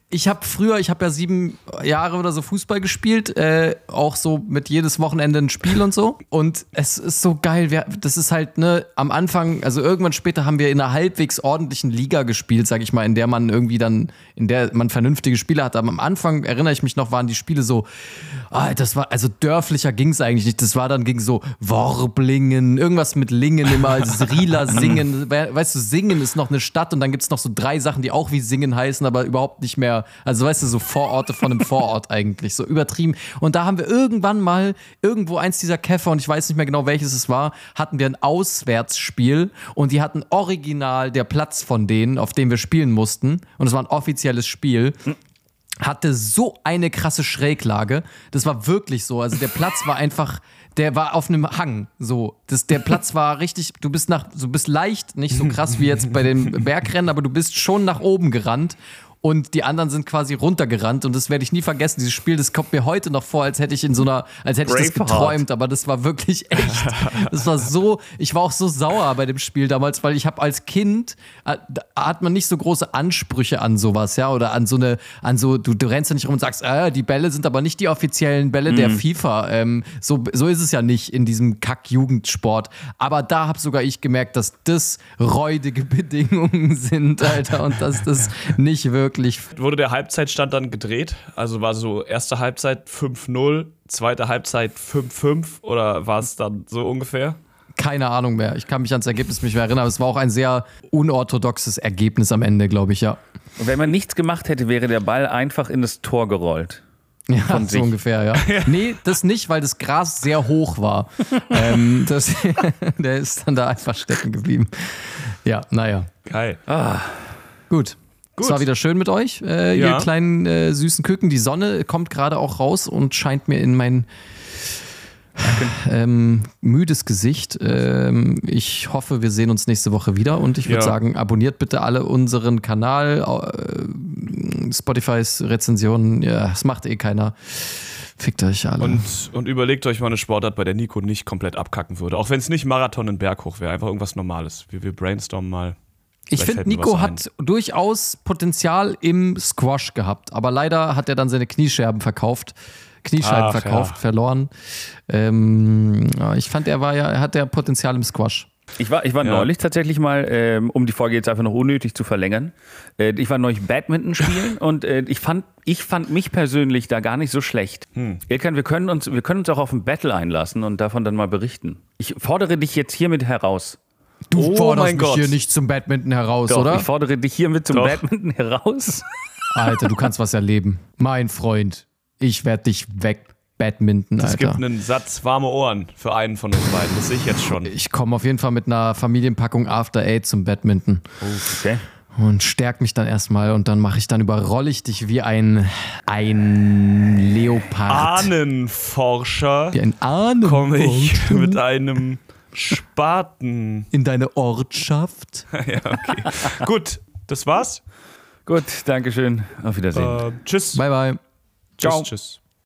S3: ich habe früher, ich habe ja sieben Jahre oder so Fußball gespielt, äh, auch so mit jedes Wochenende ein Spiel und so. Und es ist so geil. Wir, das ist halt ne, am Anfang, also irgendwann später haben wir in einer halbwegs ordentlichen Liga gespielt, sag ich mal, in der man irgendwie dann, in der man vernünftige Spiele hatte. Aber am Anfang erinnere ich mich noch, waren die Spiele so, ah, das war also dörflicher ging es eigentlich nicht. Das war dann ging so Worblingen, irgendwas mit Lingen immer, also Rieler singen. We- Weißt du, Singen ist noch eine Stadt und dann gibt es noch so drei Sachen, die auch wie Singen heißen, aber überhaupt nicht mehr. Also weißt du, so Vororte von einem Vorort eigentlich, so übertrieben. Und da haben wir irgendwann mal irgendwo eins dieser Käfer und ich weiß nicht mehr genau welches es war, hatten wir ein Auswärtsspiel und die hatten original der Platz von denen, auf dem wir spielen mussten. Und es war ein offizielles Spiel hatte so eine krasse Schräglage. Das war wirklich so. Also der Platz war einfach, der war auf einem Hang. So, das, der Platz war richtig. Du bist nach, du bist leicht, nicht so krass wie jetzt bei den Bergrennen, aber du bist schon nach oben gerannt. Und die anderen sind quasi runtergerannt und das werde ich nie vergessen. Dieses Spiel, das kommt mir heute noch vor, als hätte ich in so einer, als hätte ich das geträumt, aber das war wirklich echt. Das war so, ich war auch so sauer bei dem Spiel damals, weil ich habe als Kind, äh, hat man nicht so große Ansprüche an sowas, ja, oder an so eine, an so, du, du rennst ja nicht rum und sagst, äh, die Bälle sind aber nicht die offiziellen Bälle der FIFA. Ähm, so, so ist es ja nicht in diesem Kack-Jugendsport. Aber da habe sogar ich gemerkt, dass das räudige Bedingungen sind, Alter, und dass das nicht wirklich
S4: Wurde der Halbzeitstand dann gedreht? Also war so erste Halbzeit 5-0, zweite Halbzeit 5-5 oder war es dann so ungefähr?
S3: keine Ahnung mehr. Ich kann mich ans Ergebnis nicht mehr erinnern, aber es war auch ein sehr unorthodoxes Ergebnis am Ende, glaube ich, ja.
S2: Und wenn man nichts gemacht hätte, wäre der Ball einfach in das Tor gerollt.
S3: Ja,
S2: Von
S3: so
S2: sich.
S3: ungefähr, ja. Nee, das nicht, weil das Gras sehr hoch war. ähm, das, der ist dann da einfach stecken geblieben. Ja, naja.
S4: Geil.
S3: Gut. Es war wieder schön mit euch, äh,
S4: Ja.
S3: ihr kleinen äh, süßen Küken. Die Sonne kommt gerade auch raus und scheint mir in mein ähm, müdes Gesicht. Ähm, ich hoffe, wir sehen uns nächste Woche wieder und ich würde
S4: Ja.
S3: sagen, abonniert bitte alle unseren Kanal, äh, Spotifys Rezensionen. Ja, das macht eh keiner. Fickt euch alle.
S4: Und, und überlegt euch mal eine Sportart, bei der Nico nicht komplett abkacken würde. Auch wenn es nicht Marathon und Berg hoch wäre, einfach irgendwas Normales. Wir, wir brainstormen mal.
S3: Ich finde, Nico hat durchaus Potenzial im Squash gehabt, aber leider hat er dann seine Kniescherben verkauft. Kniescheiben
S4: Ach,
S3: verkauft,
S4: ja.
S3: verloren. Ähm, ich fand, er war ja, er hat ja Potenzial im Squash.
S2: Ich war, ich war
S4: Ja.
S2: neulich tatsächlich mal, ähm, um die Folge jetzt einfach noch unnötig zu verlängern, äh, ich war neulich Badminton spielen und äh, ich, fand, ich fand mich persönlich da gar nicht so schlecht.
S4: Hm.
S2: Ilkan, wir können, uns, wir können uns auch auf ein Battle einlassen und davon dann mal berichten. Ich fordere dich jetzt hiermit heraus.
S3: Du
S4: Oh
S3: forderst mich
S4: Gott.
S3: hier nicht zum Badminton heraus,
S2: Doch,
S3: oder?
S2: ich fordere dich hiermit zum
S4: Doch.
S2: Badminton heraus.
S3: Alter, du kannst was erleben. Mein Freund, ich werde dich weg Badminton,
S4: Es gibt
S3: Alter.
S4: einen Satz warme Ohren für einen von uns beiden. Das sehe ich jetzt schon.
S3: Ich komme auf jeden Fall mit einer Familienpackung After Eight zum Badminton
S2: Okay.
S3: und stärk mich dann erstmal und dann mache ich dann überrolle ich dich wie ein ein Leopard.
S4: Ahnenforscher
S3: Wie ein Ahnen.
S4: komme ich mit einem Spaten.
S3: in deine Ortschaft.
S4: ja, okay. Gut, das war's.
S2: Gut, Dankeschön. Auf Wiedersehen.
S4: Äh, tschüss.
S3: Bye bye.
S4: Tschüss,
S2: Ciao.
S4: tschüss.